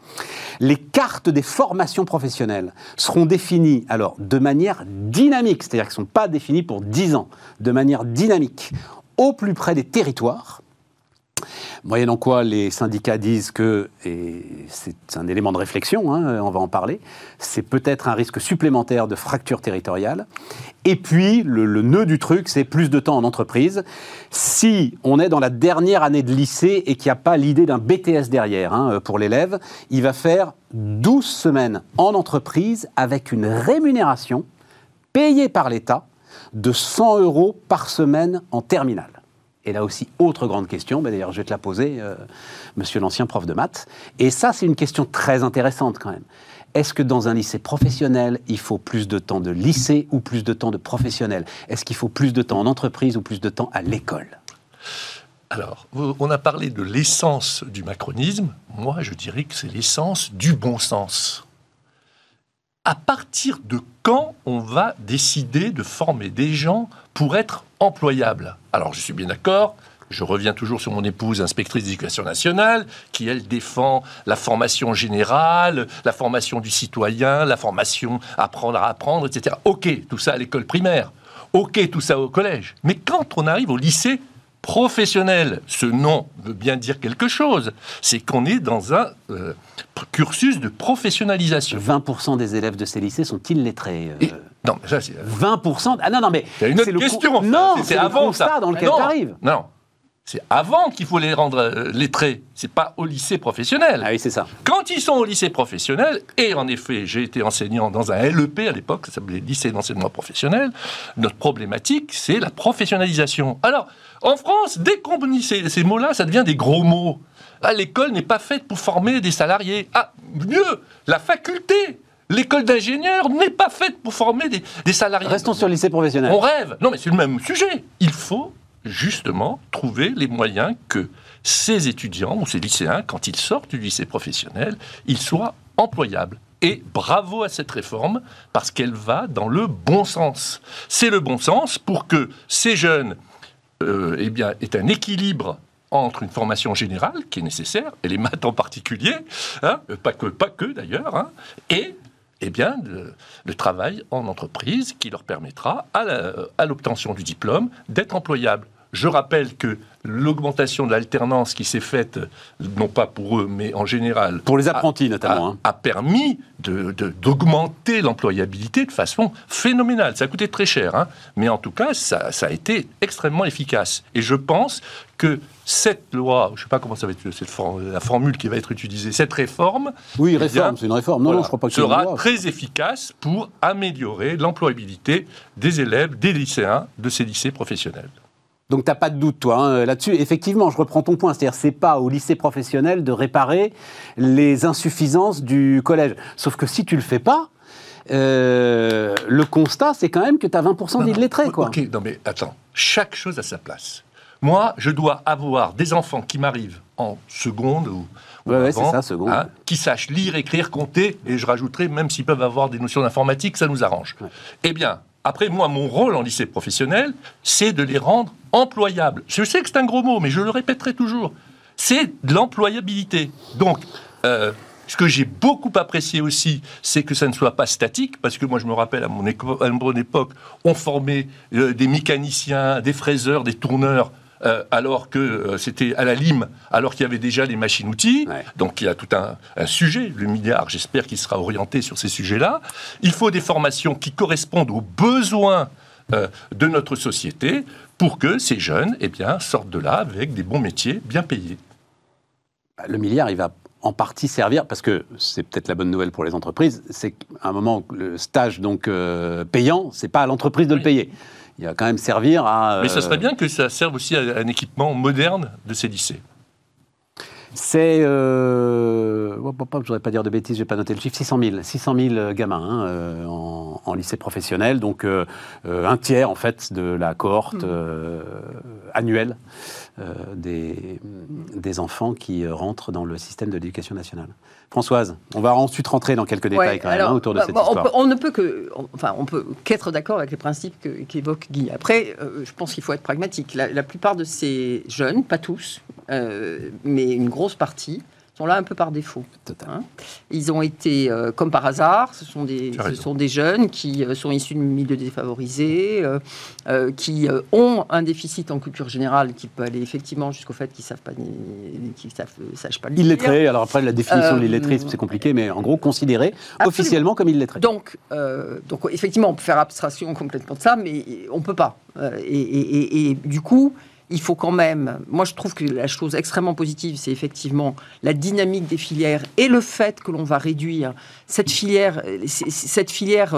Les cartes des formations professionnelles seront définies alors de manière dynamique, c'est-à-dire qu'elles ne sont pas définies pour 10 ans, de manière dynamique, au plus près des territoires Moyennant quoi, les syndicats disent que, et c'est un élément de réflexion, hein, on va en parler, c'est peut-être un risque supplémentaire de fracture territoriale. Et puis, le, nœud du truc, c'est plus de temps en entreprise. Si on est dans la dernière année de lycée et qu'il n'y a pas l'idée d'un BTS derrière hein, pour l'élève, il va faire 12 semaines en entreprise avec une rémunération payée par l'État de 100 euros par semaine en terminale. Et là aussi, autre grande question, d'ailleurs je vais te la poser, euh, monsieur l'ancien prof de maths. Et ça, c'est une question très intéressante quand même. Est-ce que dans un lycée professionnel, il faut plus de temps de lycée ou plus de temps de professionnel? Est-ce qu'il faut plus de temps en entreprise ou plus de temps à l'école? Alors, on a parlé de l'essence du macronisme. Moi, je dirais que c'est l'essence du bon sens. À partir de quand on va décider de former des gens pour être employables Alors, je suis bien d'accord, je reviens toujours sur mon épouse, inspectrice d'éducation nationale, qui, elle, défend la formation générale, la formation du citoyen, la formation apprendre à apprendre, etc. Ok, tout ça à l'école primaire. Ok, tout ça au collège. Mais quand on arrive au lycée professionnel, ce nom veut bien dire quelque chose. C'est qu'on est dans un euh, cursus de professionnalisation. 20% des élèves de ces lycées sont illettrés. Euh... non, ça c'est... 20% Ah non, non, mais... C'est une autre question. Non, c'est avant ça. dans lequel arrives. Non, c'est avant qu'il faut les rendre euh, lettrés. C'est pas au lycée professionnel. Ah oui, c'est ça. Quand ils sont au lycée professionnel, et en effet, j'ai été enseignant dans un LEP à l'époque, ça s'appelait lycée d'enseignement professionnel, notre problématique, c'est la professionnalisation. Alors, en France, dès qu'on dit ces, ces mots-là, ça devient des gros mots. Ah, l'école n'est pas faite pour former des salariés. Ah, mieux, la faculté L'école d'ingénieur n'est pas faite pour former des, des salariés. Restons sur le lycée professionnel. On rêve. Non, mais c'est le même sujet. Il faut justement trouver les moyens que ces étudiants ou ces lycéens, quand ils sortent du lycée professionnel, ils soient employables. Et bravo à cette réforme, parce qu'elle va dans le bon sens. C'est le bon sens pour que ces jeunes euh, eh bien, aient un équilibre entre une formation générale qui est nécessaire, et les maths en particulier, hein, pas que, pas que d'ailleurs, hein, et eh bien, le travail en entreprise qui leur permettra, à l'obtention du diplôme, d'être employables. Je rappelle que l'augmentation de l'alternance qui s'est faite, non pas pour eux, mais en général... Pour les apprentis notamment. A, hein. a permis d'augmenter de, l'employabilité de façon phénoménale. Ça a coûté très cher, hein, mais en tout cas, ça, ça, a été extrêmement efficace. Et je pense que cette loi, je ne sais pas comment ça va être cette la formule qui va être utilisée, cette réforme... Oui, eh réforme, c'est une réforme. Non, non, je crois pas que sera très efficace pour améliorer l'employabilité des élèves, des lycéens de ces lycées professionnels. Donc t'as pas de doute, toi, hein, là-dessus. Effectivement, je reprends ton point. C'est-à-dire, c'est pas au lycée professionnel de réparer les insuffisances du collège. Sauf que si tu le fais pas, euh, le constat, c'est quand même que tu as 20% d'illettrés, quoi. Ok, non mais attends, chaque chose a sa place. Moi, je dois avoir des enfants qui m'arrivent en seconde ou, ouais, ça, seconde. Hein, qui sachent lire, écrire, compter, et je rajouterai, même s'ils peuvent avoir des notions d'informatique, ça nous arrange. Eh bien, après, moi, mon rôle en lycée professionnel, c'est de les rendre employables. Je sais que c'est un gros mot, mais je le répéterai toujours. C'est de l'employabilité. Donc, euh, ce que j'ai beaucoup apprécié aussi, c'est que ça ne soit pas statique, parce que moi, je me rappelle, à mon, époque, on formait euh, des mécaniciens, des fraiseurs, des tourneurs euh, alors que euh, c'était à la lime, alors qu'il y avait déjà les machines-outils. Donc il y a tout un, sujet. Le milliard, j'espère qu'il sera orienté sur ces sujets-là. Il faut des formations qui correspondent aux besoins euh, de notre société pour que ces jeunes eh bien, sortent de là avec des bons métiers bien payés. Bah, le milliard, il va en partie servir, parce que c'est peut-être la bonne nouvelle pour les entreprises, c'est qu'à un moment, le stage donc payant, c'est pas à l'entreprise de le payer il va quand même servir à. Mais ça serait euh, bien que ça serve aussi à un équipement moderne de ces lycées. C'est, euh, je ne voudrais pas dire de bêtises, je n'ai pas noté le chiffre, 600 000, 600 000 gamins hein, euh, en, lycée professionnel, donc euh, un tiers en fait de la cohorte mmh. annuelle des, des enfants qui rentrent dans le système de l'éducation nationale. Françoise, on va ensuite rentrer dans quelques détails quand même hein, autour de bah, cette histoire. On, ne peut que, enfin, on peut qu'être d'accord avec les principes qu'évoque Guy. Après, je pense qu'il faut être pragmatique. La, la, plupart de ces jeunes, pas tous, mais une grosse partie sont là un peu par défaut. Hein. Ils ont été, euh, comme par hasard, ce sont des, ce sont des jeunes qui euh, sont issus de milieux défavorisés, euh, qui ont un déficit en culture générale qui peut aller effectivement jusqu'au fait qu'ils ne savent pas, qu'ils savent, sachent pas lire. Illettrés, alors après la définition de l'illettrisme c'est compliqué, mais en gros considérés officiellement comme illettrés. Donc, donc effectivement, on peut faire abstraction complètement de ça, mais on ne peut pas. et, et du coup, il faut quand même. Moi, je trouve que la chose extrêmement positive, c'est effectivement la dynamique des filières et le fait que l'on va réduire cette filière, cette filière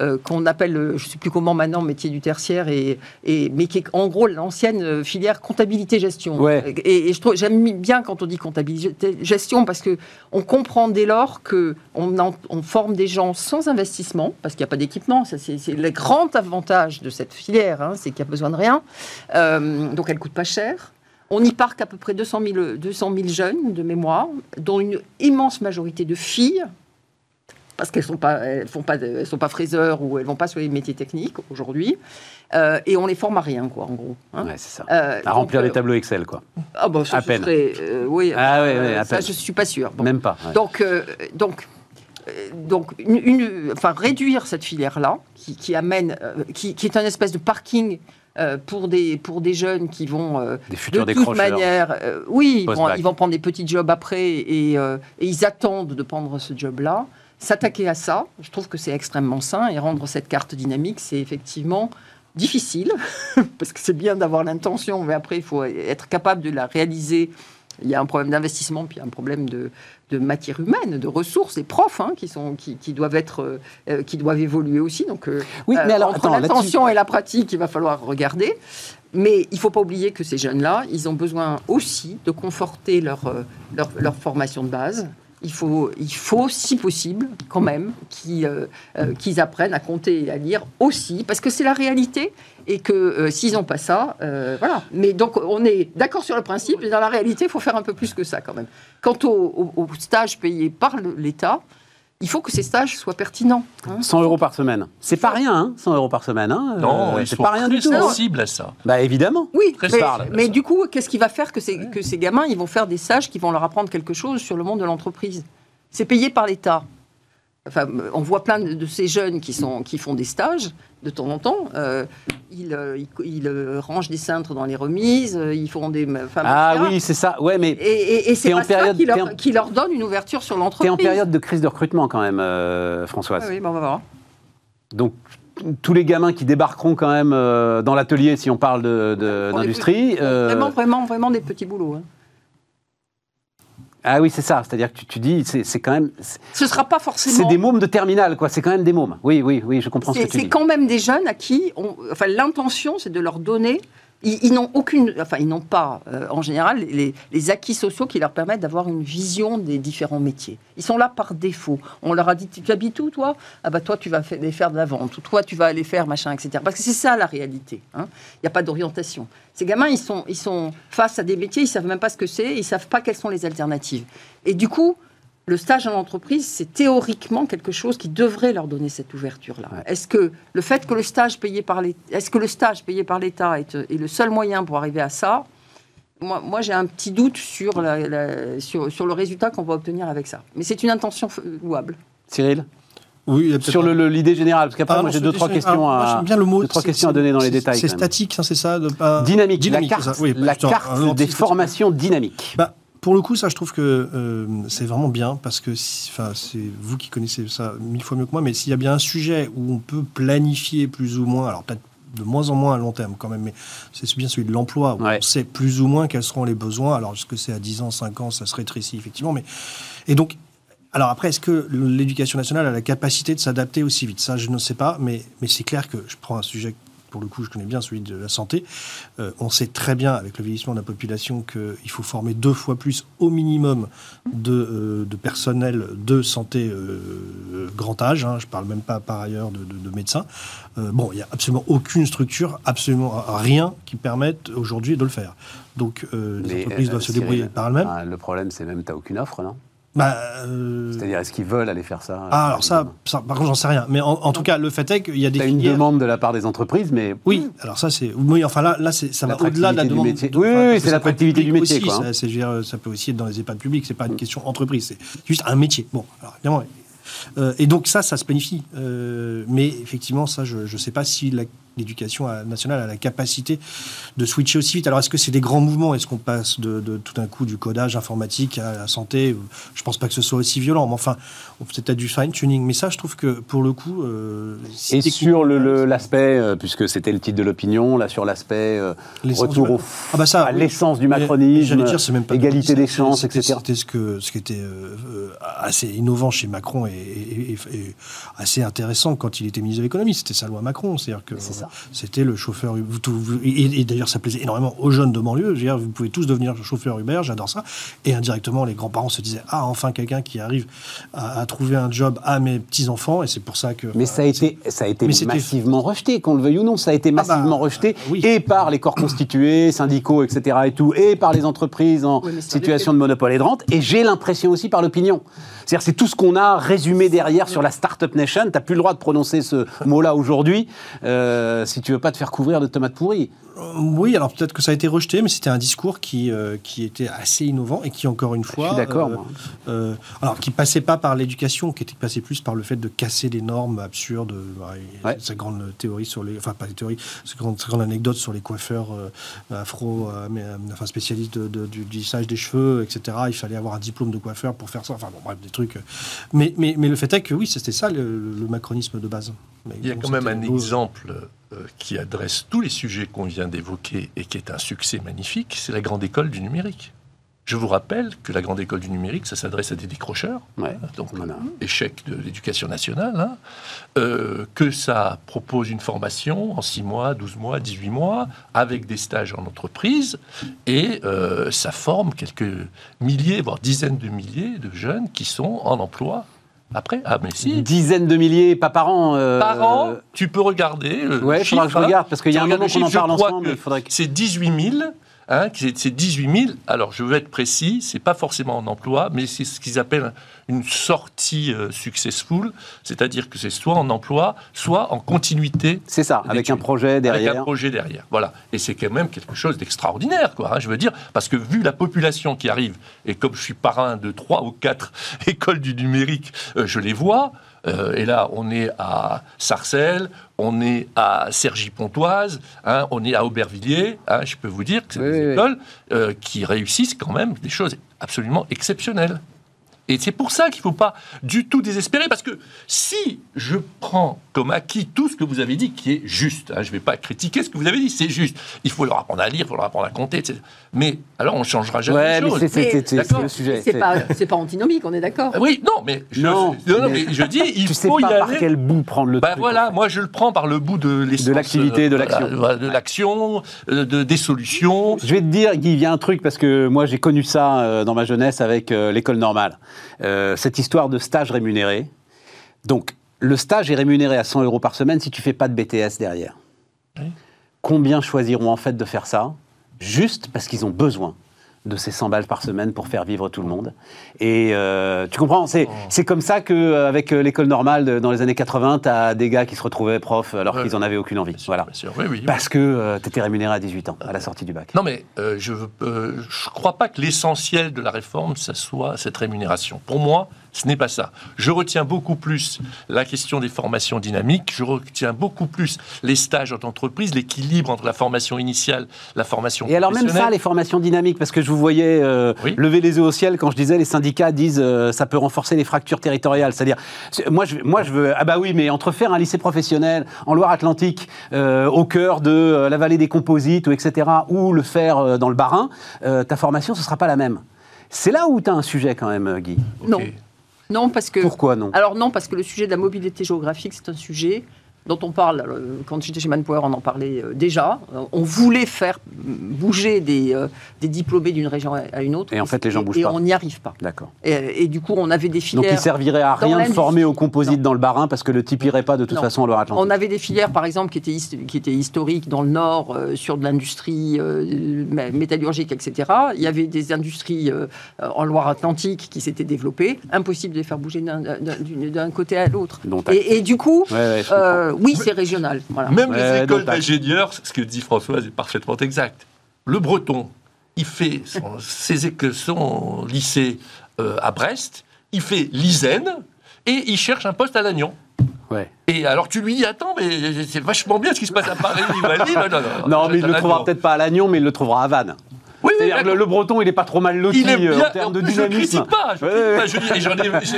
euh, euh, qu'on appelle, euh, je ne sais plus comment maintenant, métier du tertiaire, et, et mais qui est en gros l'ancienne filière comptabilité-gestion. Et, j'aime bien quand on dit comptabilité-gestion parce que on comprend dès lors que on, on forme des gens sans investissement, parce qu'il n'y a pas d'équipement. c'est, le grand avantage de cette filière, hein, c'est qu'il n'y a besoin de rien. donc elle coûte pas cher. On y parque à peu près 200 000, 200 000 jeunes de mémoire, dont une immense majorité de filles, parce qu'elles sont pas, elles font pas, elles sont pas fraiseurs ou elles vont pas sur les métiers techniques aujourd'hui. Euh, et on les forme à rien, quoi, en gros. Hein. Ouais, c'est ça. Euh, à remplir les euh, tableaux Excel, quoi. Ah bah, ça, à peine. oui. Ah, ouais, à ça, peine. je suis pas sûr. Même pas. Donc, donc. Donc, une, enfin, réduire cette filière-là, qui, qui, amène, qui, qui, est un espèce de parking pour, des, pour des jeunes qui vont des futurs de toute manière, oui, ils vont, ils vont, prendre des petits jobs après et, et, ils attendent de prendre ce job-là. S'attaquer à ça, je trouve que c'est extrêmement sain et rendre cette carte dynamique, c'est effectivement difficile, parce que c'est bien d'avoir l'intention, mais après, il faut être capable de la réaliser. Il y a un problème d'investissement, puis un problème de, matière humaine, de ressources, des profs hein, qui, sont, qui, doivent être, euh, qui doivent évoluer aussi. Donc, euh, oui, mais alors, entre l'intention et la pratique, il va falloir regarder. Mais il ne faut pas oublier que ces jeunes-là, ils ont besoin aussi de conforter leur, euh, leur, leur formation de base, il faut, il faut, si possible, quand même, euh, euh, qu'ils apprennent à compter et à lire aussi, parce que c'est la réalité, et que euh, s'ils n'ont pas ça, voilà. Mais donc, on est d'accord sur le principe, mais dans la réalité, il faut faire un peu plus que ça, quand même. Quant au, au stage payé par l'État, il faut que ces stages soient pertinents. 100 hein. euros par semaine. C'est pas rien, hein, 100 euros par semaine. Hein. Non, euh, c'est pas rien du tout. sensible à ça. Bah évidemment. Oui, mais, mais du coup, qu'est-ce qui va faire que ces, que ces gamins, ils vont faire des stages qui vont leur apprendre quelque chose sur le monde de l'entreprise? C'est payé par l'État. Enfin, on voit plein de, ces jeunes qui, sont, qui font des stages de temps en temps. Euh, ils, euh, euh, rangent des cintres dans les remises, ils font des. ah oui, c'est ça. Ouais, mais et, c'est pas période, ça qui leur, donne une ouverture sur l'entreprise. Tu en période de crise de recrutement quand même, Françoise. Ah oui, on va voir. Donc tous les gamins qui débarqueront quand même dans l'atelier, si on parle d'industrie. De, vraiment, vraiment, vraiment des petits boulots. Hein. Ah oui, c'est ça. C'est-à-dire que tu, dis, c'est quand même. Ce sera pas forcément. C'est des mômes de terminale, quoi. C'est quand même des mômes. Oui, oui, oui, je comprends ce que tu dis. C'est quand même des jeunes à qui, enfin, l'intention, c'est de leur donner ils, n'ont aucune, enfin ils n'ont pas euh, en général les, acquis sociaux qui leur permettent d'avoir une vision des différents métiers. Ils sont là par défaut. On leur a dit tu habites où toi? Ah bah toi tu vas aller faire de la vente ou toi tu vas aller faire machin etc. Parce que c'est ça la réalité. Hein. Il n'y a pas d'orientation. Ces gamins ils sont ils sont face à des métiers ils savent même pas ce que c'est ils savent pas quelles sont les alternatives. Et du coup le stage en entreprise, c'est théoriquement quelque chose qui devrait leur donner cette ouverture-là. Est-ce que le fait que le stage payé par l'État, est-ce que le stage payé par l'État est, le seul moyen pour arriver à ça? Moi, moi j'ai un petit doute sur, la, sur, sur, le résultat qu'on va obtenir avec ça. Mais c'est une intention louable. Cyril? Oui, sur l'idée générale, parce qu'après, moi j'ai deux, trois questions, à, bien le mot, trois questions à donner dans les détails. C'est statique, hein, c'est ça de Dynamique, Dynamique, la carte, la carte des formations dynamiques. Bah, pour le coup, ça, je trouve que euh, c'est vraiment bien parce que, enfin, c'est vous qui connaissez ça mille fois mieux que moi, mais s'il y a bien un sujet où on peut planifier plus ou moins, alors peut-être de moins en moins à long terme quand même, mais c'est bien celui de l'emploi, où on sait plus ou moins quels seront les besoins. Alors, est-ce que c'est à 10 ans, 5 ans, ça se rétrécit effectivement, mais... Et donc, alors après, est-ce que l'éducation nationale a la capacité de s'adapter aussi vite? Ça, je ne sais pas, mais, mais c'est clair que je prends un sujet pour le coup, je connais bien celui de la santé. Euh, on sait très bien, avec le vieillissement de la population, qu'il faut former deux fois plus au minimum de, euh, de personnel de santé euh, grand âge. Hein. je ne parle même pas par ailleurs de, médecins. bon, il n'y a absolument aucune structure, absolument rien qui permette aujourd'hui de le faire. Donc, les entreprises doivent se débrouiller par elles-mêmes. le problème, c'est même que tu n'as aucune offre, non? Bah, euh, C'est-à-dire, est-ce qu'ils veulent aller faire ça ah, Alors ça, par contre, j'en sais rien. Mais en, tout cas, le fait est qu'il y a des. Il une demande de la part des entreprises, mais. Oui, alors ça, c'est. Oui, enfin là, là ça va au-delà de la demande. Métier. Oui, oui c'est l'attractivité du métier. Aussi, quoi, hein. ça, peut aussi être dans les EHPAD publics, c'est pas une question entreprise, c'est juste un métier. Bon, alors évidemment. Euh, et donc ça, ça se planifie. Euh, mais effectivement, ça, je ne sais pas si la l'éducation nationale a la capacité de switcher aussi vite. Alors, est-ce que c'est des grands mouvements? Est-ce qu'on passe de, tout d'un coup du codage informatique à la santé? Je pense pas que ce soit aussi violent, mais enfin, peut-être du fine-tuning. Mais ça, je trouve que pour le coup. Euh, et sur l'aspect, euh, puisque c'était le titre de l'opinion, là, sur l'aspect euh, retour au, ah bah ça, à l'essence du macronisme, même pas égalité des chances, etc. C'était ce, que, ce qui était assez innovant chez Macron et, assez intéressant quand il était ministre de l'économie. C'était sa loi Macron. C'est-à-dire que c'était le chauffeur. Et, d'ailleurs, ça plaisait énormément aux jeunes de banlieue. Je veux dire, vous pouvez tous devenir chauffeur Uber, j'adore ça. Et indirectement, les grands-parents se disaient Ah, enfin quelqu'un qui arrive à, trouver un job à mes petits-enfants. Et c'est pour ça que. Mais ça a été, ça a été massivement rejeté, qu'on le veuille ou non. Ça a été ah bah, massivement rejeté, et par les corps constitués, syndicaux, etc. et tout, et par les entreprises en situation de monopole et de rente. Et j'ai l'impression aussi par l'opinion. C'est-à-dire c'est tout ce qu'on a résumé derrière sur la Startup Nation. Tu n'as plus le droit de prononcer ce mot-là aujourd'hui euh, si tu veux pas te faire couvrir de tomates pourries. Euh, oui, alors peut-être que ça a été rejeté, mais c'était un discours qui, euh, qui était assez innovant et qui, encore une fois. Je suis d'accord, euh, alors, qui passait pas par l'éducation, qui était passé plus par le fait de casser des normes absurdes. Sa grande théorie sur les. Enfin, pas les théories, sa grande, anecdote sur les coiffeurs afro, mais, enfin, spécialistes de, du lissage des cheveux, etc. Il fallait avoir un diplôme de coiffeur pour faire ça. Enfin, bon, bref, des trucs. Mais, mais, mais le fait est que oui, c'était ça le, macronisme de base. Il y a quand même un exemple euh, qui adresse tous les sujets qu'on vient d'évoquer et qui est un succès magnifique, c'est la grande école du numérique. Je vous rappelle que la grande école du numérique, ça s'adresse à des décrocheurs, donc échec de l'éducation nationale, hein. euh, que ça propose une formation en 6 mois, 12 mois, 18 mois, avec des stages en entreprise, et euh, ça forme quelques milliers, voire dizaines de milliers de jeunes qui sont en emploi après Ah, mais si. Une dizaine de milliers, pas par an. Euh, par an, tu peux regarder. Ouais, chiffre, je regarde, parce qu'il y a un moment qu'on en parle ensemble. Que... C'est 18 000 Hein, c'est 18 000. Alors, je veux être précis, c'est pas forcément en emploi, mais c'est ce qu'ils appellent une sortie euh, successful, c'est-à-dire que c'est soit en emploi, soit en continuité. C'est ça, avec un projet derrière. Avec un projet derrière, voilà. Et c'est quand même quelque chose d'extraordinaire, quoi. Hein, je veux dire, parce que vu la population qui arrive, et comme je suis parrain de trois ou quatre écoles du numérique, euh, je les vois. Euh, et là, on est à Sarcelles, on est à Cergy-Pontoise, hein, on est à Aubervilliers. Hein, je peux vous dire que c'est des écoles euh, qui réussissent quand même des choses absolument exceptionnelles. Et c'est pour ça qu'il ne faut pas du tout désespérer, parce que si je prends comme acquis tout ce que vous avez dit, qui est juste, hein, je ne vais pas critiquer ce que vous avez dit, c'est juste. Il faut leur apprendre à lire, il faut leur apprendre à compter, etc. Mais alors on ne changera jamais les choses. c'est le sujet. C'est pas, pas antinomique, on est d'accord. Oui, non, mais je, non, mais je dis, il tu faut sais pas par quel bout prendre le bah voilà, moi je le prends par le bout de De l'activité, de l'action. de l'action, euh, de, des solutions. Je vais te dire, Guy, il y a un truc, parce que moi j'ai connu ça euh, dans ma jeunesse avec euh, l'école normale. Cette histoire de stage rémunéré. Donc, le stage est rémunéré à 100 euros par semaine si tu fais pas de BTS derrière. Combien choisiront en fait de faire ça? Juste parce qu'ils ont besoin de ces 100 balles par semaine pour faire vivre tout le monde. Et euh, tu comprends, c'est, oh. comme ça qu'avec euh, l'école normale dans les années 80, tu as des gars qui se retrouvaient profs alors qu'ils n'en avaient aucune envie. voilà. Parce que euh, tu étais rémunéré à 18 ans, à la sortie du bac. Non mais je ne crois pas que l'essentiel de la réforme, ça soit cette rémunération. Pour moi, ce n'est pas ça. Je retiens beaucoup plus la question des formations dynamiques, je retiens beaucoup plus les stages en entreprise, l'équilibre entre la formation initiale, la formation Et alors même ça, les formations dynamiques, parce que je vous voyais euh, lever les yeux au ciel quand je disais les syndicats disent euh, ça peut renforcer les fractures territoriales. C'est-à-dire, moi je, moi je veux, ah bah oui, mais entre faire un lycée professionnel en Loire-Atlantique, euh, au cœur de la vallée des composites, ou etc., ou le faire dans le Barin, ta formation, ce ne sera pas la même. C'est là où tu as un sujet quand même, Guy. Non. Non, parce que. Pourquoi non? Alors non, parce que le sujet de la mobilité géographique, c'est un sujet dont on parle, euh, quand j'étais chez Manpower, on en parlait euh, déjà. Euh, on voulait faire bouger des, des diplômés d'une région à une autre. Et en fait, les gens bougent et pas. on n'y arrive pas. D'accord. Et, du coup, on avait des filières. Donc, il servirait à rien de former au composite dans le Barin parce que le type irait pas de toute Non. façon en Loire-Atlantique. On avait des filières, par exemple, qui étaient, his- qui étaient historiques dans le Nord, euh, sur de l'industrie euh, mé- métallurgique, etc. Il y avait des industries euh, en Loire-Atlantique qui s'étaient développées. Impossible de les faire bouger d'un- côté à l'autre. Et, et du coup, Ouais, ouais, oui, c'est régional. Voilà. Même Ouais, les écoles d'ingénieurs, ce que dit Françoise est parfaitement exact. Le breton, il fait son, ses son lycée euh, à Brest, il fait l'ISEN et il cherche un poste à Lannion. Ouais. Et alors tu lui dis, attends, mais c'est vachement bien ce qui se passe à Paris. Il va dire, non, non, non, Non, mais il à le trouvera peut-être pas à Lannion, mais il le trouvera à Vannes. Oui, oui, C'est-à-dire que le, le breton, il est pas trop mal loti Il est euh, bien. en termes de dynamisme. Je critique pas. critique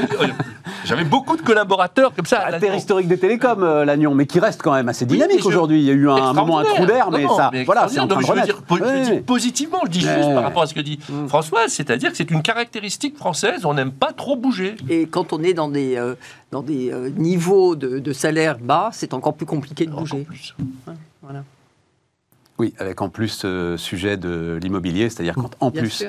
J'avais beaucoup de collaborateurs comme ça. à La terre Lannion. historique des télécoms, euh, Lannion, mais qui reste quand même assez Oui, dynamique mais aujourd'hui. Il y a eu un moment un trou d'air, mais ça, voilà, c'est en train de extraordinaire. Non, mais je veux renaître. dire, po- je Ouais, dis ouais. positivement, je dis juste par rapport à ce que dit Françoise, c'est-à-dire que c'est une caractéristique française, on n'aime pas trop bouger. Et quand on est dans des, euh, dans des euh, niveaux de, de salaire bas, c'est encore plus compliqué de Encore bouger. plus. Voilà. Oui, avec en plus ce sujet de l'immobilier, c'est-à-dire quand en Bien plus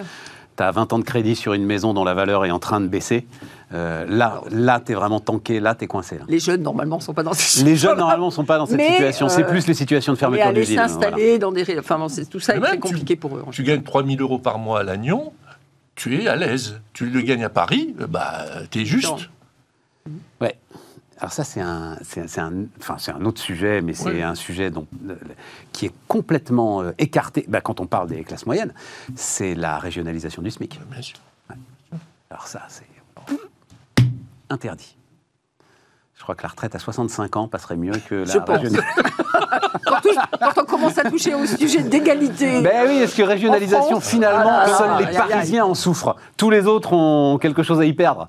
tu as 20 ans de crédit sur une maison dont la valeur est en train de baisser, euh, là, là tu es vraiment tanké, là tu es coincé. là. Les jeunes, normalement, ne sont pas dans ces Les jeunes, normalement, ne sont pas dans cette Mais, situation. C'est euh, plus les situations de Mais fermeture aller d'usine. voilà. s'installer dans des... Enfin, bon, c'est- tout ça est Mais très tu- compliqué pour eux. Tu gagnes 3000 euros par mois à Lannion, tu es à l'aise. Tu le gagnes à Paris, euh, bah, t'es juste. Non. Ouais. Alors ça, c'est un, c'est, un, enfin, c'est un autre sujet, mais c'est un sujet dont, euh, qui est complètement euh, écarté. Bah, quand on parle des classes moyennes, c'est la régionalisation du SMIC. Bien sûr. Alors ça, c'est interdit. Je crois que la retraite à 65 ans passerait mieux que la Je pense. régionalisation. Quand, touche- quand on commence à toucher au sujet d'égalité... Ben oui, est-ce que régionalisation, France, finalement, ah là seuls les. Parisiens en souffrent. Tous les autres ont quelque chose à y perdre.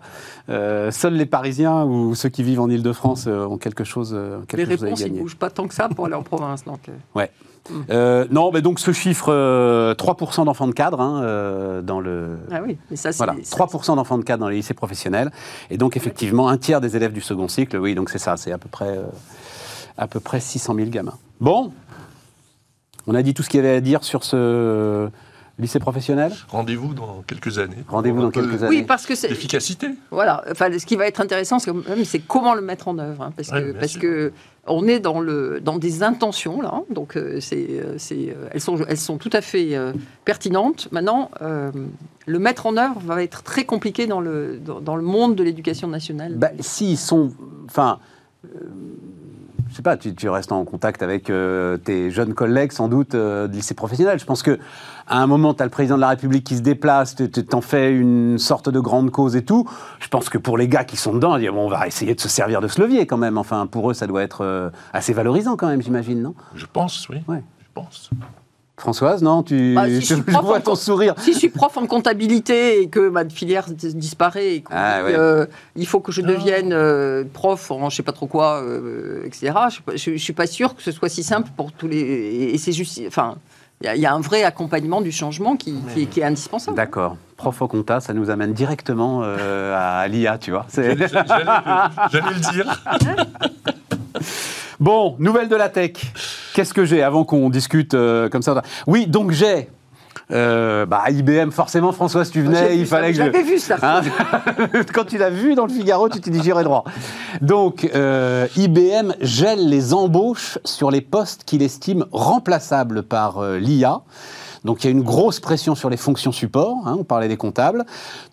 Euh, seuls les Parisiens ou ceux qui vivent en Ile-de-France euh, ont quelque chose, euh, les chose à y réponses, ils ne bougent pas tant que ça pour aller en province. Donc, Ouais. Euh, non, mais donc ce chiffre, euh, 3% d'enfants de cadre hein, euh, dans le. Ah oui, mais ça, c'est... Voilà, ça, 3% d'enfants de cadre dans les lycées professionnels. Et donc, effectivement, un tiers des élèves du second cycle, oui, donc c'est ça, c'est à peu près, euh, à peu près 600 000 gamins. Bon, on a dit tout ce qu'il y avait à dire sur ce lycée professionnel. Rendez-vous dans quelques années. Rendez-vous dans quelques années. Oui, parce que c'est... L'efficacité. Voilà, enfin, ce qui va être intéressant, c'est comment le mettre en œuvre, hein, parce Ouais, que parce sûr. que on est dans le dans des intentions là, donc euh, c'est euh, c'est euh, elles sont elles sont tout à fait euh, pertinentes. Maintenant, euh, le mettre en œuvre va être très compliqué dans le dans, dans le monde de l'éducation nationale. Bah, S'ils sont. Enfin. Sais pas, tu, tu restes en contact avec euh, tes jeunes collègues, sans doute, euh, de lycée professionnel. Je pense que à un moment, tu as le président de la République qui se déplace, tu t'en fais une sorte de grande cause et tout. Je pense que pour les gars qui sont dedans, ils disent, bon, on va essayer de se servir de ce levier quand même. Enfin, pour eux, ça doit être euh, assez valorisant quand même, j'imagine, non? Je pense, oui. Ouais. Je pense. Françoise, non tu, Bah, si je vois en ton sourire. Si je suis prof en comptabilité et que ma filière dis- disparaît et Ah, dit, ouais. euh, il faut que je devienne euh, prof en je sais pas trop quoi, euh, etc. Je, suis pas- je, je suis pas sûre que ce soit si simple pour tous les. Et, c'est juste. Enfin, il y a- il y, a un vrai accompagnement du changement qui, qui est, qui est indispensable. D'accord. Prof au compta, ça nous amène directement euh, à l'IA, tu vois. J'allais le dire. Bon, nouvelle de la tech. Qu'est-ce que j'ai avant qu'on discute euh, comme ça Oui, donc j'ai. euh, bah, IBM, forcément, Françoise, tu venais, il ça, fallait que je. Vu ça. Hein Quand tu l'as vu dans le Figaro, tu t'es dit j'irai droit. Donc, euh, IBM gèle les embauches sur les postes qu'il estime remplaçables par euh, l'IA. Donc, il y a une grosse pression sur les fonctions support, hein, on parlait des comptables.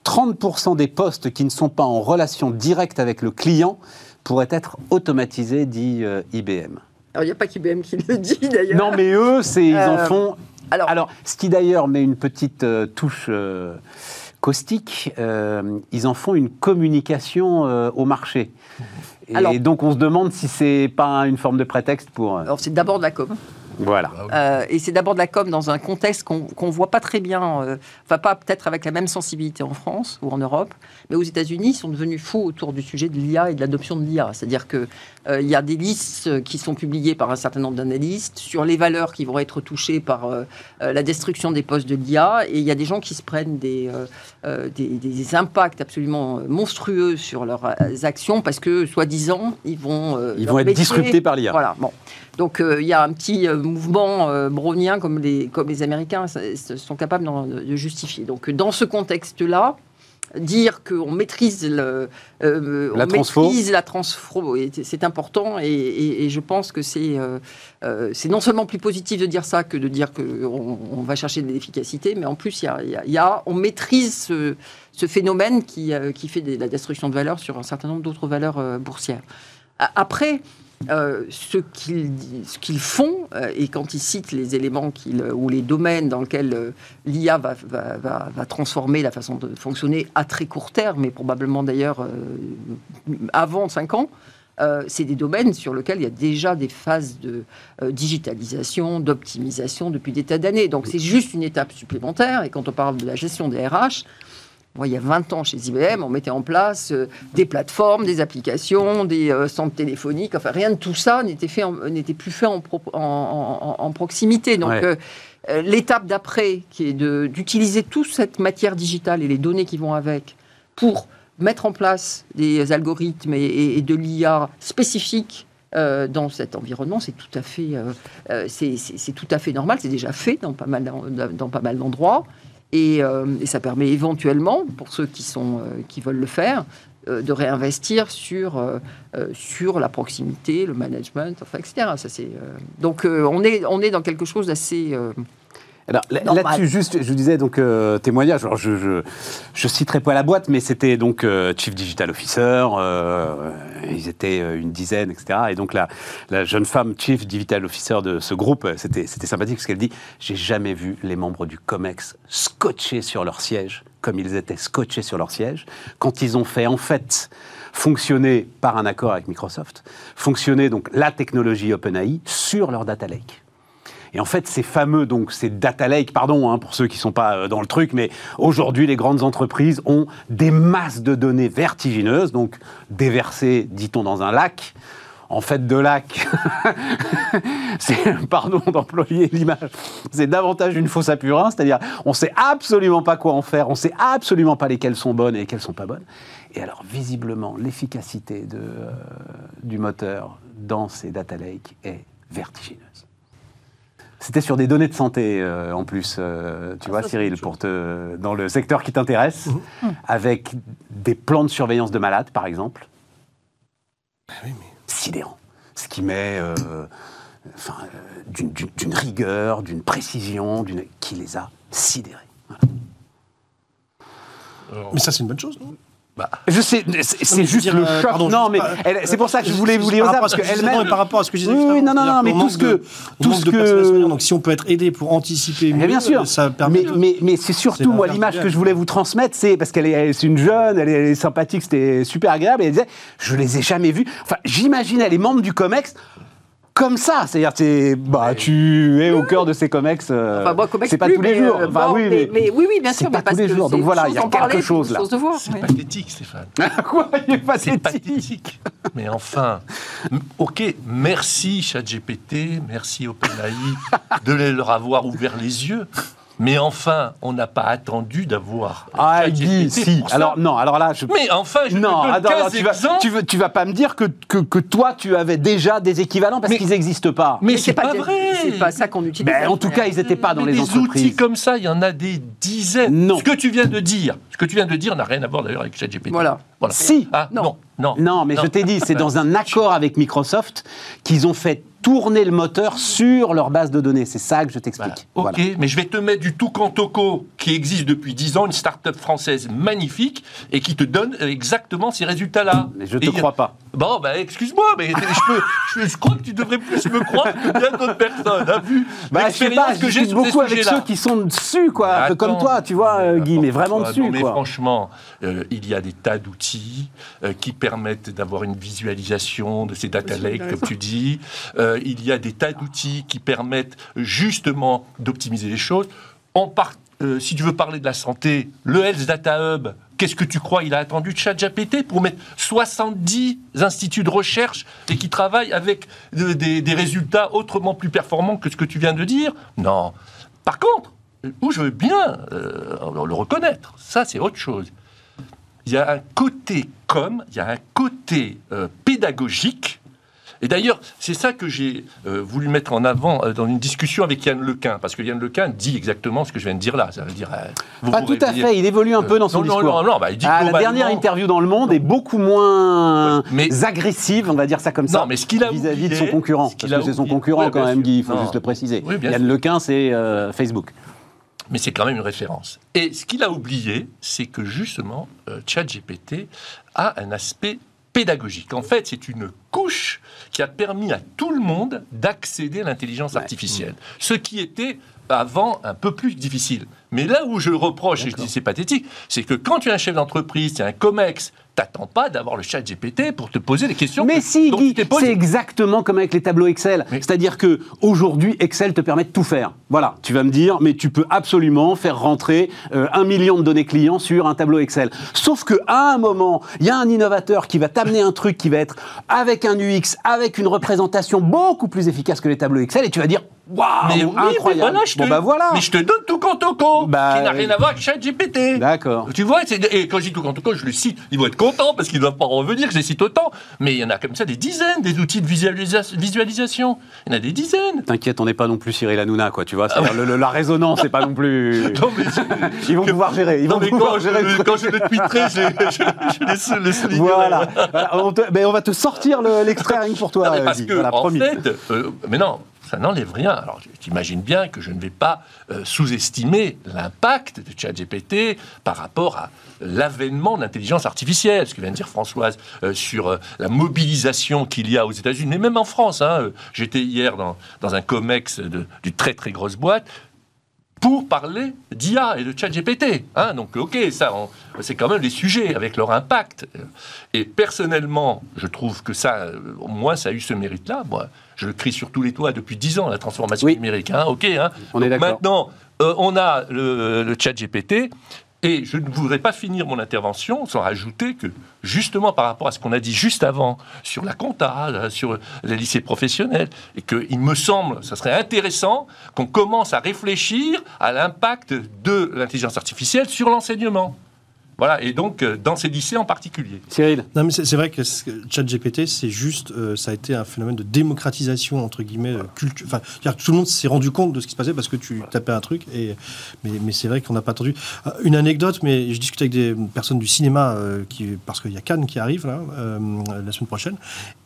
30% des postes qui ne sont pas en relation directe avec le client pourraient être automatisés, dit euh, IBM. Alors, il n'y a pas qu'IBM qui le dit d'ailleurs. Non, mais eux, c'est, ils en Euh, font Alors, alors, ce qui d'ailleurs met une petite euh, touche caustique, euh, ils en font une communication euh, au marché. Et Alors- donc on se demande si c'est pas une forme de prétexte pour. alors, c'est d'abord de la com. Voilà. Euh, et c'est d'abord de la com dans un contexte qu'on ne voit pas très bien, euh, enfin pas peut-être avec la même sensibilité en France ou en Europe, mais aux États-Unis, ils sont devenus fous autour du sujet de l'IA et de l'adoption de l'IA. C'est-à-dire que euh, il y a des listes qui sont publiées par un certain nombre d'analystes sur les valeurs qui vont être touchées par euh, euh, la destruction des postes de l'IA. Et il y a des gens qui se prennent des, des, impacts absolument monstrueux sur leurs actions parce que, soi-disant, ils vont... ils vont être disruptés par l'IA. Voilà, bon. Donc il y a un petit mouvement brownien comme les, comme les Américains sont capables de justifier. Donc dans ce contexte-là, dire qu'on maîtrise, le, euh, la, transfo. la transfo, c'est important et, je pense que euh, euh, c'est non seulement plus positif de dire ça que de dire qu'on on va chercher de l'efficacité, mais en plus, il y a, on maîtrise ce, phénomène qui, qui fait de la destruction de valeur sur un certain nombre d'autres valeurs boursières. Après, euh, ce qu'ils font, euh, et quand ils citent les éléments euh, ou les domaines dans lesquels l'IA va, va, transformer la façon de fonctionner à très court terme, mais probablement d'ailleurs avant 5 ans, c'est des domaines sur lesquels il y a déjà des phases de digitalisation, d'optimisation depuis des tas d'années. Donc c'est juste une étape supplémentaire. Et quand on parle de la gestion des RH, il y a 20 ans chez IBM, on mettait en place euh, des plateformes, des applications, des euh, centres téléphoniques. Enfin, rien de tout ça n'était fait, n'était plus fait en, en, proximité. Donc, euh, l'étape d'après, qui est d'utiliser toute cette matière digitale et les données qui vont avec pour mettre en place des algorithmes et, de l'IA spécifiques dans cet environnement, c'est tout à fait, c'est, tout à fait normal. C'est déjà fait dans pas mal, dans pas mal d'endroits. Euh, et, ça permet éventuellement, pour ceux qui, sont, euh, qui veulent le faire, euh, de réinvestir sur, sur la proximité, le management, enfin, etc. Donc on, est, on est dans quelque chose d'assez alors là-dessus, juste, je vous disais donc euh, témoignage. Alors je, je, je, citerai pas la boîte, mais c'était donc euh, Chief Digital Officer. Euh, ils étaient une dizaine, etc. Et donc la, la jeune femme Chief Digital Officer de ce groupe, c'était c'était sympathique parce qu'elle dit j'ai jamais vu les membres du Comex scotchés sur leur siège comme ils étaient scotchés sur leur siège quand ils ont fait en fait fonctionner par un accord avec Microsoft, fonctionner donc la technologie OpenAI sur leur data lake. Et en fait, ces fameux, donc ces data lake, pardon hein, pour ceux qui ne sont pas euh, dans le truc, mais aujourd'hui, les grandes entreprises ont des masses de données vertigineuses, donc déversées, dit-on, dans un lac. En fait, de lac, c'est, pardon d'employer l'image, c'est davantage une fausse à purin, c'est-à-dire on ne sait absolument pas quoi en faire, on ne sait absolument pas lesquelles sont bonnes et lesquelles sont pas bonnes. Et alors, visiblement, l'efficacité euh, du moteur dans ces data lakes est vertigineuse. C'était sur des données de santé euh, en plus, euh, tu ah, vois, Cyril, pour te, dans le secteur qui t'intéresse, mhm. avec des plans de surveillance de malades, par exemple. Ah Sidérant. Ce qui met euh, d'une rigueur, d'une précision, qui les a sidérés. Mais ça, c'est une bonne chose, non? Bah, je sais, c'est juste le euh, choc. non, mais c'est pour ça que je voulais vous lire ça parce qu'elle-même. Par rapport à ce que je disais. Oui, non, non, non, mais tout ce que, tout ce que. Donc, si on peut être aidé pour anticiper, mais bien sûr. Ça permet. Mais, mais, c'est surtout moi l'image que je voulais vous transmettre, c'est parce qu'elle est, c'est une jeune, elle est, sympathique, c'était super agréable. Et elle disait, je les ai jamais vus. Enfin, j'imagine, elle est membre du Comex comme ça. C'est-à-dire, es, bah, tu es au cœur de ces comex. Euh, c'est pas tous les jours. Euh, mais, oui, oui, bien sûr. Pas tous les jours. Donc voilà, il y a quelque chose là. C'est pathétique, Stéphane. Quoi C'est pathétique. Mais enfin, ok, merci ChatGPT, merci OpenAI de leur avoir ouvert les yeux. Mais enfin, on n'a pas attendu d'avoir. Ah, Guy, si. Alors, non, alors là. Je... Mais enfin, je non, te donne tu, vas, tu, veux, tu vas pas me dire que, que, que toi, tu avais déjà des équivalents parce qu'ils n'existent pas. Mais, c'est pas, vrai. C'est pas ça qu'on utilise. Ben, en tout cas, ils n'étaient pas dans les entreprises. Des outils comme ça, il y en a des dizaines. Non. Ce que tu viens de dire, ce que tu viens de dire n'a rien à voir d'ailleurs avec ChatGPT. Voilà. voilà. Si. Ah, non. Non. Non, mais je t'ai dit, c'est dans un accord avec Microsoft qu'ils ont fait tourner le moteur sur leur base de données. C'est ça que je t'explique. ok, mais je vais te mettre du tout Toco qui existe depuis 10 ans, une start-up française magnifique et qui te donne exactement ces résultats-là. Mais je ne te crois pas. Bon, bah, excuse-moi, mais je, peux, je, crois que tu devrais plus me croire que bien d'autres personnes. Hein, vu bah, je sais pas, que j'ai beaucoup avec ceux qui sont dessus, quoi, un peu comme toi, tu vois, euh, Guy, mais vraiment dessus. Non, mais franchement, euh, il y a des tas d'outils euh, qui permettent d'avoir une visualisation de ces data lakes, comme tu dis. Il y a des tas d'outils qui permettent justement d'optimiser les choses. Part, si tu veux parler de la santé, le Health Data Hub Qu'est-ce que tu crois? Il a attendu ChatGPT pour mettre 70 instituts de recherche et qui travaillent avec des, résultats autrement plus performants que ce que tu viens de dire? Non. Par contre, où je veux bien euh, le reconnaître, ça c'est autre chose. Il y a un côté com, il y a un côté euh, pédagogique et d'ailleurs, c'est ça que j'ai euh, voulu mettre en avant euh, dans une discussion avec Yann Lequin, parce que Yann Lequin dit exactement ce que je viens de dire là. Ça veut dire, euh, Pas tout à fait, il évolue un peu dans son discours. Non, non, bah, il dit ah, la dernière interview dans Le Monde est beaucoup moins agressive, on va dire ça comme ça, vis-à-vis de son concurrent. parce que c'est son concurrent quand même, Guy, il faut juste le préciser. Yann Lequin, c'est Facebook mais c'est quand même une référence. Et ce qu'il a oublié, c'est que justement, ChatGPT a un aspect pédagogique. En fait, c'est une couche qui a permis à tout le monde d'accéder à l'intelligence artificielle. Ce qui était avant un peu plus difficile. Mais là où je reproche, et je dis c'est pathétique, c'est que quand tu es un chef d'entreprise, tu es un COMEX, t'attends pas d'avoir le chat GPT pour te poser des questions. Mais si, Guy, c'est exactement comme avec les tableaux Excel. C'est-à-dire que aujourd'hui, Excel te permet de tout faire. Voilà, tu vas me dire, mais tu peux absolument faire rentrer euh, un million de données clients sur un tableau Excel. Sauf que à un moment, il y a un innovateur qui va t'amener un truc qui va être avec un UX, avec une représentation beaucoup plus efficace que les tableaux Excel, et tu vas dire, Waouh, incroyable. je te, bon, bah voilà. Mais je te donne tout compte au co, bah, qui n'a rien à voir avec ChatGPT. D'accord. Tu vois, et quand je dis tout compte au co, je le cite. Ils vont être contents parce qu'ils ne doivent pas revenir, je les cite autant. Mais il y en a comme ça des dizaines, des outils de visualisation. Il y en a des dizaines. T'inquiète, on n'est pas non plus Cyril Hanouna, quoi. Tu vois, ah la résonance, c'est pas non plus. non, mais ils vont pouvoir gérer. Ils vont pouvoir quand, gérer. Je, quand je le tweeterai, je, je, laisse le Voilà. on, mais on va te sortir l'extrait rien pour toi. parce que, en fait, euh, mais non, ça n'enlève rien. Alors, t'imagines bien que je ne vais pas euh, sous-estimer l'impact de ChatGPT par rapport à l'avènement de l'intelligence artificielle, ce que vient de dire Françoise, euh, sur euh, la mobilisation qu'il y a aux États-Unis, mais même en France. Hein, J'étais hier dans, un COMEX d'une très très grosse boîte pour parler d'IA et de ChatGPT. Hein Donc, ok, ça, c'est quand même des sujets avec leur impact. Et personnellement, je trouve que ça, au moins, ça a eu ce mérite-là. Moi, je le crie sur tous les toits depuis dix ans, la transformation numérique. Hein, ok. Hein on est Maintenant, euh, on a le, le ChatGPT. Et je ne voudrais pas finir mon intervention sans rajouter que, justement, par rapport à ce qu'on a dit juste avant sur la compta, sur les lycées professionnels, et qu'il me semble, ça serait intéressant qu'on commence à réfléchir à l'impact de l'intelligence artificielle sur l'enseignement. Voilà, et donc euh, dans ces lycées en particulier. Cyril Non, mais c'est vrai que ChatGPT, c'est juste, euh, ça a été un phénomène de démocratisation, entre guillemets, euh, culture. Enfin, tout le monde s'est rendu compte de ce qui se passait parce que tu tapais un truc, et, mais, mais c'est vrai qu'on n'a pas attendu. Une anecdote, mais je discute avec des personnes du cinéma, qui, parce qu'il y a Cannes qui arrive là, la semaine prochaine,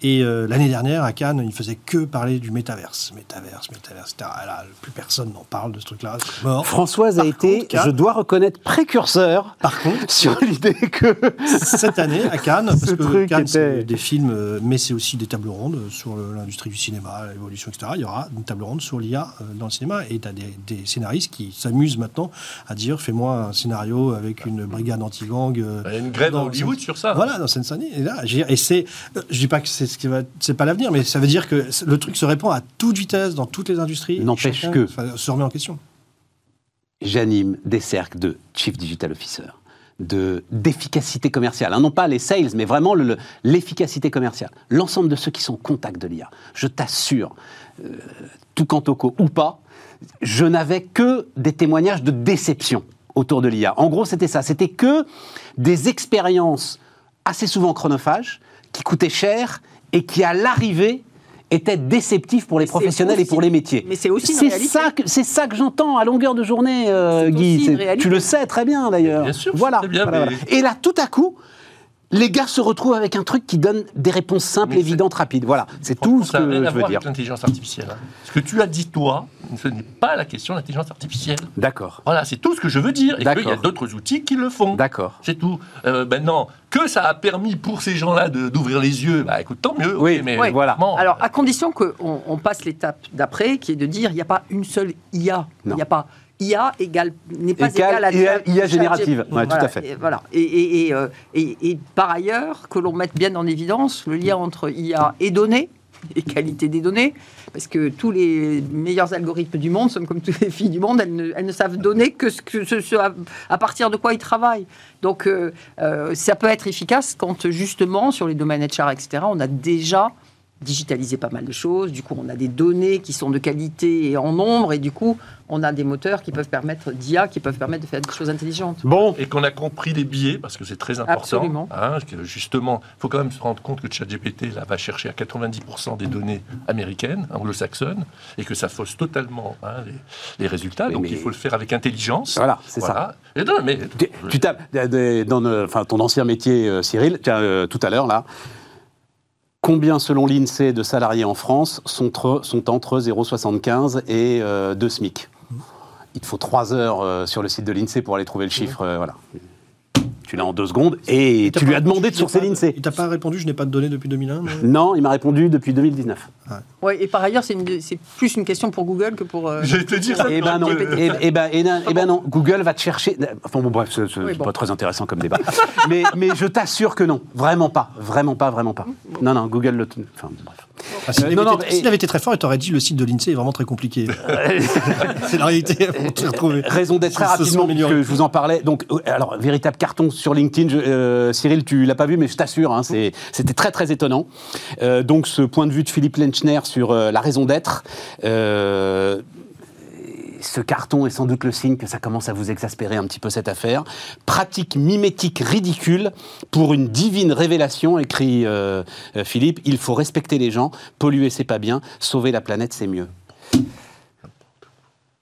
et l'année dernière, à Cannes, ils faisaient que parler du métaverse. Métaverse, métaverse, etc. Là, plus personne n'en parle de ce truc-là, mort. Françoise a été, je dois reconnaître, précurseur. Par contre, sur l'idée que cette année à Cannes, parce que Cannes c'est des films, euh, mais c'est aussi des tables rondes sur l'industrie du cinéma, l'évolution, etc. Il y aura une table ronde sur l'IA euh, dans le cinéma et tu as des, scénaristes qui s'amusent maintenant à dire fais-moi un scénario avec une brigade anti-gang. Euh, Il y a une grève dans Hollywood sur ça. Voilà, dans Seine-Saint-Denis. Et là, et c'est, je dis pas que c'est ce qui va, c'est pas l'avenir, mais ça veut dire que le truc se répand à toute vitesse dans toutes les industries. N'empêche que se remet en question. J'anime des cercles de Chief Digital Officer d'efficacité commerciale. Hein, non pas les sales, mais vraiment l'efficacité commerciale. L'ensemble de ceux qui sont au contact de l'IA. Je t'assure, euh, tout quant au co ou pas, je n'avais que des témoignages de déception autour de l'IA. En gros, c'était ça. C'était que des expériences assez souvent chronophages, qui coûtaient cher et qui, à l'arrivée, était déceptif pour les professionnels et pour les métiers. Mais c'est aussi c'est ça que c'est ça que j'entends à longueur de journée, euh, Guy. Tu le sais très bien d'ailleurs. Bien sûr. Voilà. Et là, tout à coup, les gars se retrouvent avec un truc qui donne des réponses simples, évidentes, rapides. Voilà, c'est tout ce que je veux dire. Avec l'intelligence artificielle. Hein. Ce que tu as dit toi, ce n'est pas la question de l'intelligence artificielle. D'accord. Voilà, c'est tout ce que je veux dire. Et qu'il y a d'autres outils qui le font. D'accord. C'est tout. Euh, maintenant, que ça a permis pour ces gens-là d'ouvrir les yeux, bah écoute, tant mieux. Oui, mais voilà. Alors, à condition qu'on on passe l'étape d'après, qui est de dire, il n'y a pas une seule IA. Il n'y a pas IA n'est pas égal, à IA, IA générative. tout à fait. Et, voilà. Euh, et, et, par ailleurs, que l'on mette bien en évidence le lien entre IA et données. et qualité des données, parce que tous les meilleurs algorithmes du monde, sont comme toutes les filles du monde, elles ne, savent donner que ce, que ce, à, partir de quoi ils travaillent. Donc euh, euh, ça peut être efficace quand justement sur les domaines HR, etc., on a déjà digitaliser pas mal de choses. Du coup, on a des données qui sont de qualité et en nombre, et du coup, on a des moteurs qui peuvent permettre d'IA, qui peuvent permettre de faire des choses intelligentes. Bon, et qu'on a compris les biais, parce que c'est très important. Absolument. Hein, que justement, il faut quand même se rendre compte que ChatGPT là, va chercher à 90% des données américaines, anglo-saxonnes, et que ça fausse totalement hein, les, résultats. Donc il faut le faire avec intelligence. Voilà, c'est ça. Et non, mais... Tu, tapes dans enfin, ton ancien métier, euh, Cyril, euh, tout à l'heure, là, Combien, selon l'INSEE, de salariés en France sont, sont entre 0,75 et 2 euh, SMIC? Il faut 3 heures euh, sur le site de l'INSEE pour aller trouver le chiffre. Euh, voilà tu l'as en deux secondes, et, tu lui as demandé de sourcer l'INSEE. Il t'a pas répondu, je n'ai pas de données depuis 2001 Non, il m'a répondu depuis 2019. Ouais. et par ailleurs, c'est plus une question pour Google que pour... Euh, je vais te dire ça. Eh ben non, et, eh ben, eh ben non, Google va te chercher... Enfin bon, bref, c'est pas très intéressant comme débat. mais, mais je t'assure que non, vraiment pas, vraiment pas, vraiment pas. Non, non, Google le... Enfin, bref. Ah, s'il, avait, avait, été très fort, il t'aurait dit le site de l'INSEE est vraiment très compliqué. c'est la réalité. Raison d'être très rapidement, que je vous en parlais. Donc, euh, alors, véritable carton sur LinkedIn. Euh, Cyril, tu l'as pas vu, mais je t'assure, hein, c'était très très étonnant. Euh, donc, ce point de vue de Philippe Lenchner sur la raison d'être ce carton est sans doute le signe que ça commence à vous exaspérer un petit peu cette affaire. Pratique mimétique ridicule pour une divine révélation, écrit euh, euh, Philippe. Il faut respecter les gens, polluer c'est pas bien, sauver la planète c'est mieux.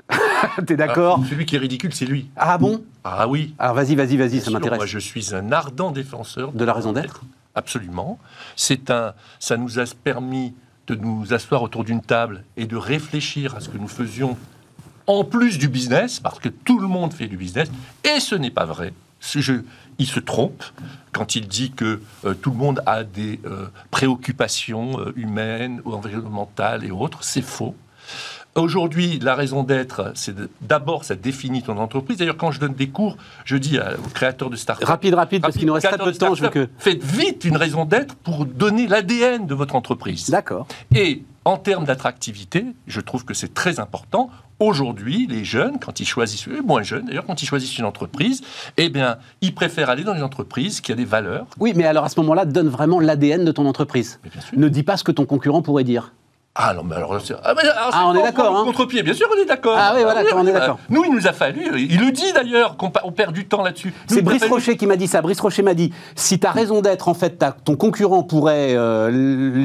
T'es d'accord ah, Celui qui est ridicule, c'est lui. Ah bon? Ah oui. Alors vas-y, vas-y, vas-y, ça m'intéresse. Moi, je suis un ardent défenseur de, la raison d'être. Absolument. C'est un, ça nous a permis de nous asseoir autour d'une table et de réfléchir à ce que nous faisions en plus du business, parce que tout le monde fait du business, et ce n'est pas vrai. il se trompe quand il dit que euh, tout le monde a des euh, préoccupations euh, humaines ou environnementales et autres. C'est faux. Aujourd'hui, la raison d'être, c'est d'abord, ça définit ton entreprise. D'ailleurs, quand je donne des cours, je dis aux créateurs de start Rapide, rapide, parce qu'il nous reste très peu de temps. Je veux que... Faites vite une raison d'être pour donner l'ADN de votre entreprise. D'accord. Et en termes d'attractivité, je trouve que c'est très important. Aujourd'hui, les jeunes, quand ils choisissent, les moins jeunes d'ailleurs, quand ils choisissent une entreprise, eh bien, ils préfèrent aller dans une entreprise qui a des valeurs. Oui, mais alors à ce moment-là, donne vraiment l'ADN de ton entreprise. Ne dis pas ce que ton concurrent pourrait dire. Ah non, mais alors, ah, ah on est d'accord. Hein. Contre-pied, bien sûr, on est d'accord. Ah oui, voilà, on est d'accord. Nous, il nous a fallu, il le dit d'ailleurs, qu'on perd du temps là-dessus. C'est Brice Rocher qui m'a dit ça. Brice Rocher m'a dit si tu as raison d'être, en fait, ton concurrent pourrait euh,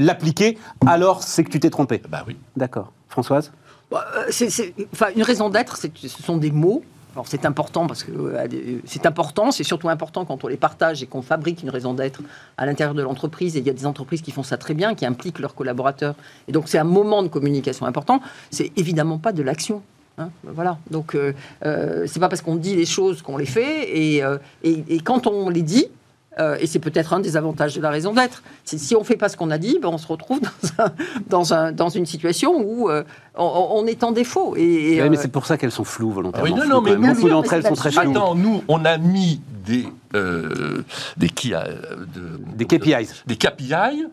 l'appliquer, alors c'est que tu t'es trompé. Bah oui. D'accord. Françoise? Euh, c'est, enfin, Une raison d'être, ce sont des mots alors c'est important parce que euh, c'est important, c'est surtout important quand on les partage et qu'on fabrique une raison d'être à l'intérieur de l'entreprise. Et il y a des entreprises qui font ça très bien, qui impliquent leurs collaborateurs. Et donc c'est un moment de communication important. C'est évidemment pas de l'action. Hein. voilà. Donc euh, euh, c'est pas parce qu'on dit les choses qu'on les fait. Et, et, quand on les dit, et c'est peut-être un des avantages de la raison d'être. Si on ne fait pas ce qu'on a dit, ben on se retrouve dans, dans, un, dans une situation où on, est en défaut. Et, mais euh, c'est pour ça qu'elles sont floues volontairement. Ah oui, non, non, mais beaucoup d'entre elles sont très floues. Attends, nous, on a mis des euh, des, qui, euh, des KPIs, des KPI,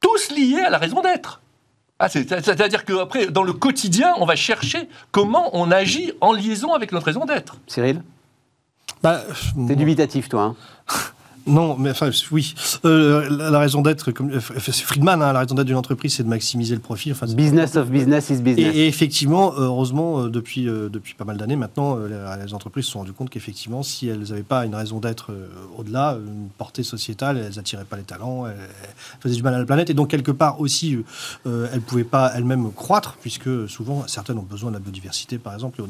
tous liés à la raison d'être. Ah, C'est-à-dire qu'après, dans le quotidien, on va chercher comment on agit en liaison avec notre raison d'être. Cyril? Bah, T'es dubitatif, toi. Hein? non, mais enfin, oui. Euh, la, raison d'être, comme euh, Friedman, hein, la raison d'être d'une entreprise, c'est de maximiser le profit. Enfin, business of business is business. Et, effectivement, heureusement, euh, depuis, depuis pas mal d'années maintenant, les, entreprises se sont rendues compte qu'effectivement, si elles n'avaient pas une raison d'être au-delà, une portée sociétale, elles n'attiraient pas les talents, elles, faisaient du mal à la planète. Et donc, quelque part aussi, elles ne pouvaient pas elles-mêmes croître, puisque souvent, certaines ont besoin de la biodiversité, par exemple.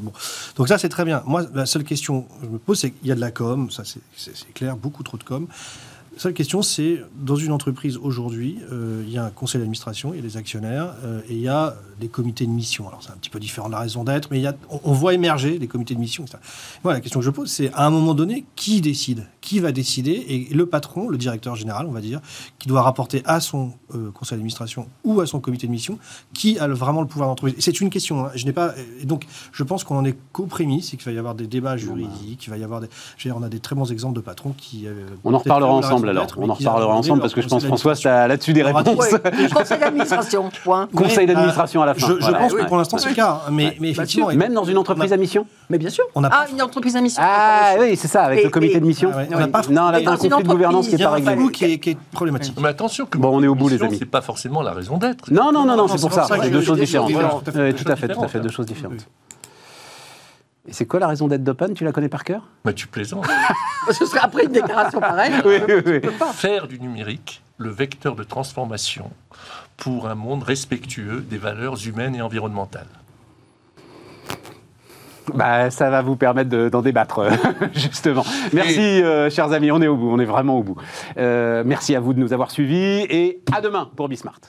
Donc, ça, c'est très bien. Moi, la seule question que je me pose, c'est qu'il y a de la com, ça c'est clair, beaucoup trop de com. La seule question, c'est dans une entreprise aujourd'hui, euh, il y a un conseil d'administration, il y a des actionnaires euh, et il y a des comités de mission. Alors c'est un petit peu différent de la raison d'être, mais il y a, on, voit émerger des comités de mission. Voilà, la question que je pose, c'est à un moment donné, qui décide? Qui va décider? Et le patron, le directeur général, on va dire, qui doit rapporter à son euh, conseil d'administration ou à son comité de mission, qui a vraiment le pouvoir d'entreprise C'est une question. Hein. je n'ai pas. Et donc, je pense qu'on en est qu'aux prémices, c'est qu'il va y avoir des débats juridiques, il va y avoir des. On a des très bons exemples de patrons qui. on en reparlera ensemble. Ensemble alors. d'être, On en reparlera ensemble parce que je pense François, tu as là-dessus des réponses. Conseil d'administration, point. Conseil euh, d'administration à la fin. Je, pense que pour l'instant c'est le cas, hein, mais, mais effectivement. Même dans une entreprise à mission Mais bien sûr. On n'a ah, pas- une entreprise à mission. Ah oui, c'est ça, avec le comité de mission. Ah ouais, on n'a pas- Non, là, un conflit de gouvernance qui est Il y a pas réglé. qui est, qui est problématique. Mais attention que Bon, on est au bout, les amis. C'est pas forcément la raison d'être. Non, non, non, non, c'est pour ça. C'est deux choses différentes. Tout à fait. Tout à fait, deux choses différentes. Et c'est quoi la raison d'être d'Open? Tu la connais par cœur? Mais tu plaisantes. Ce serait après une déclaration pareille. Oui, oui, oui. Faire du numérique le vecteur de transformation pour un monde respectueux des valeurs humaines et environnementales. Bah, ça va vous permettre de- d'en débattre, euh, justement. Merci, euh, chers amis, on est au bout, on est vraiment au bout. Euh, merci à vous de nous avoir suivis et à demain pour Bismart.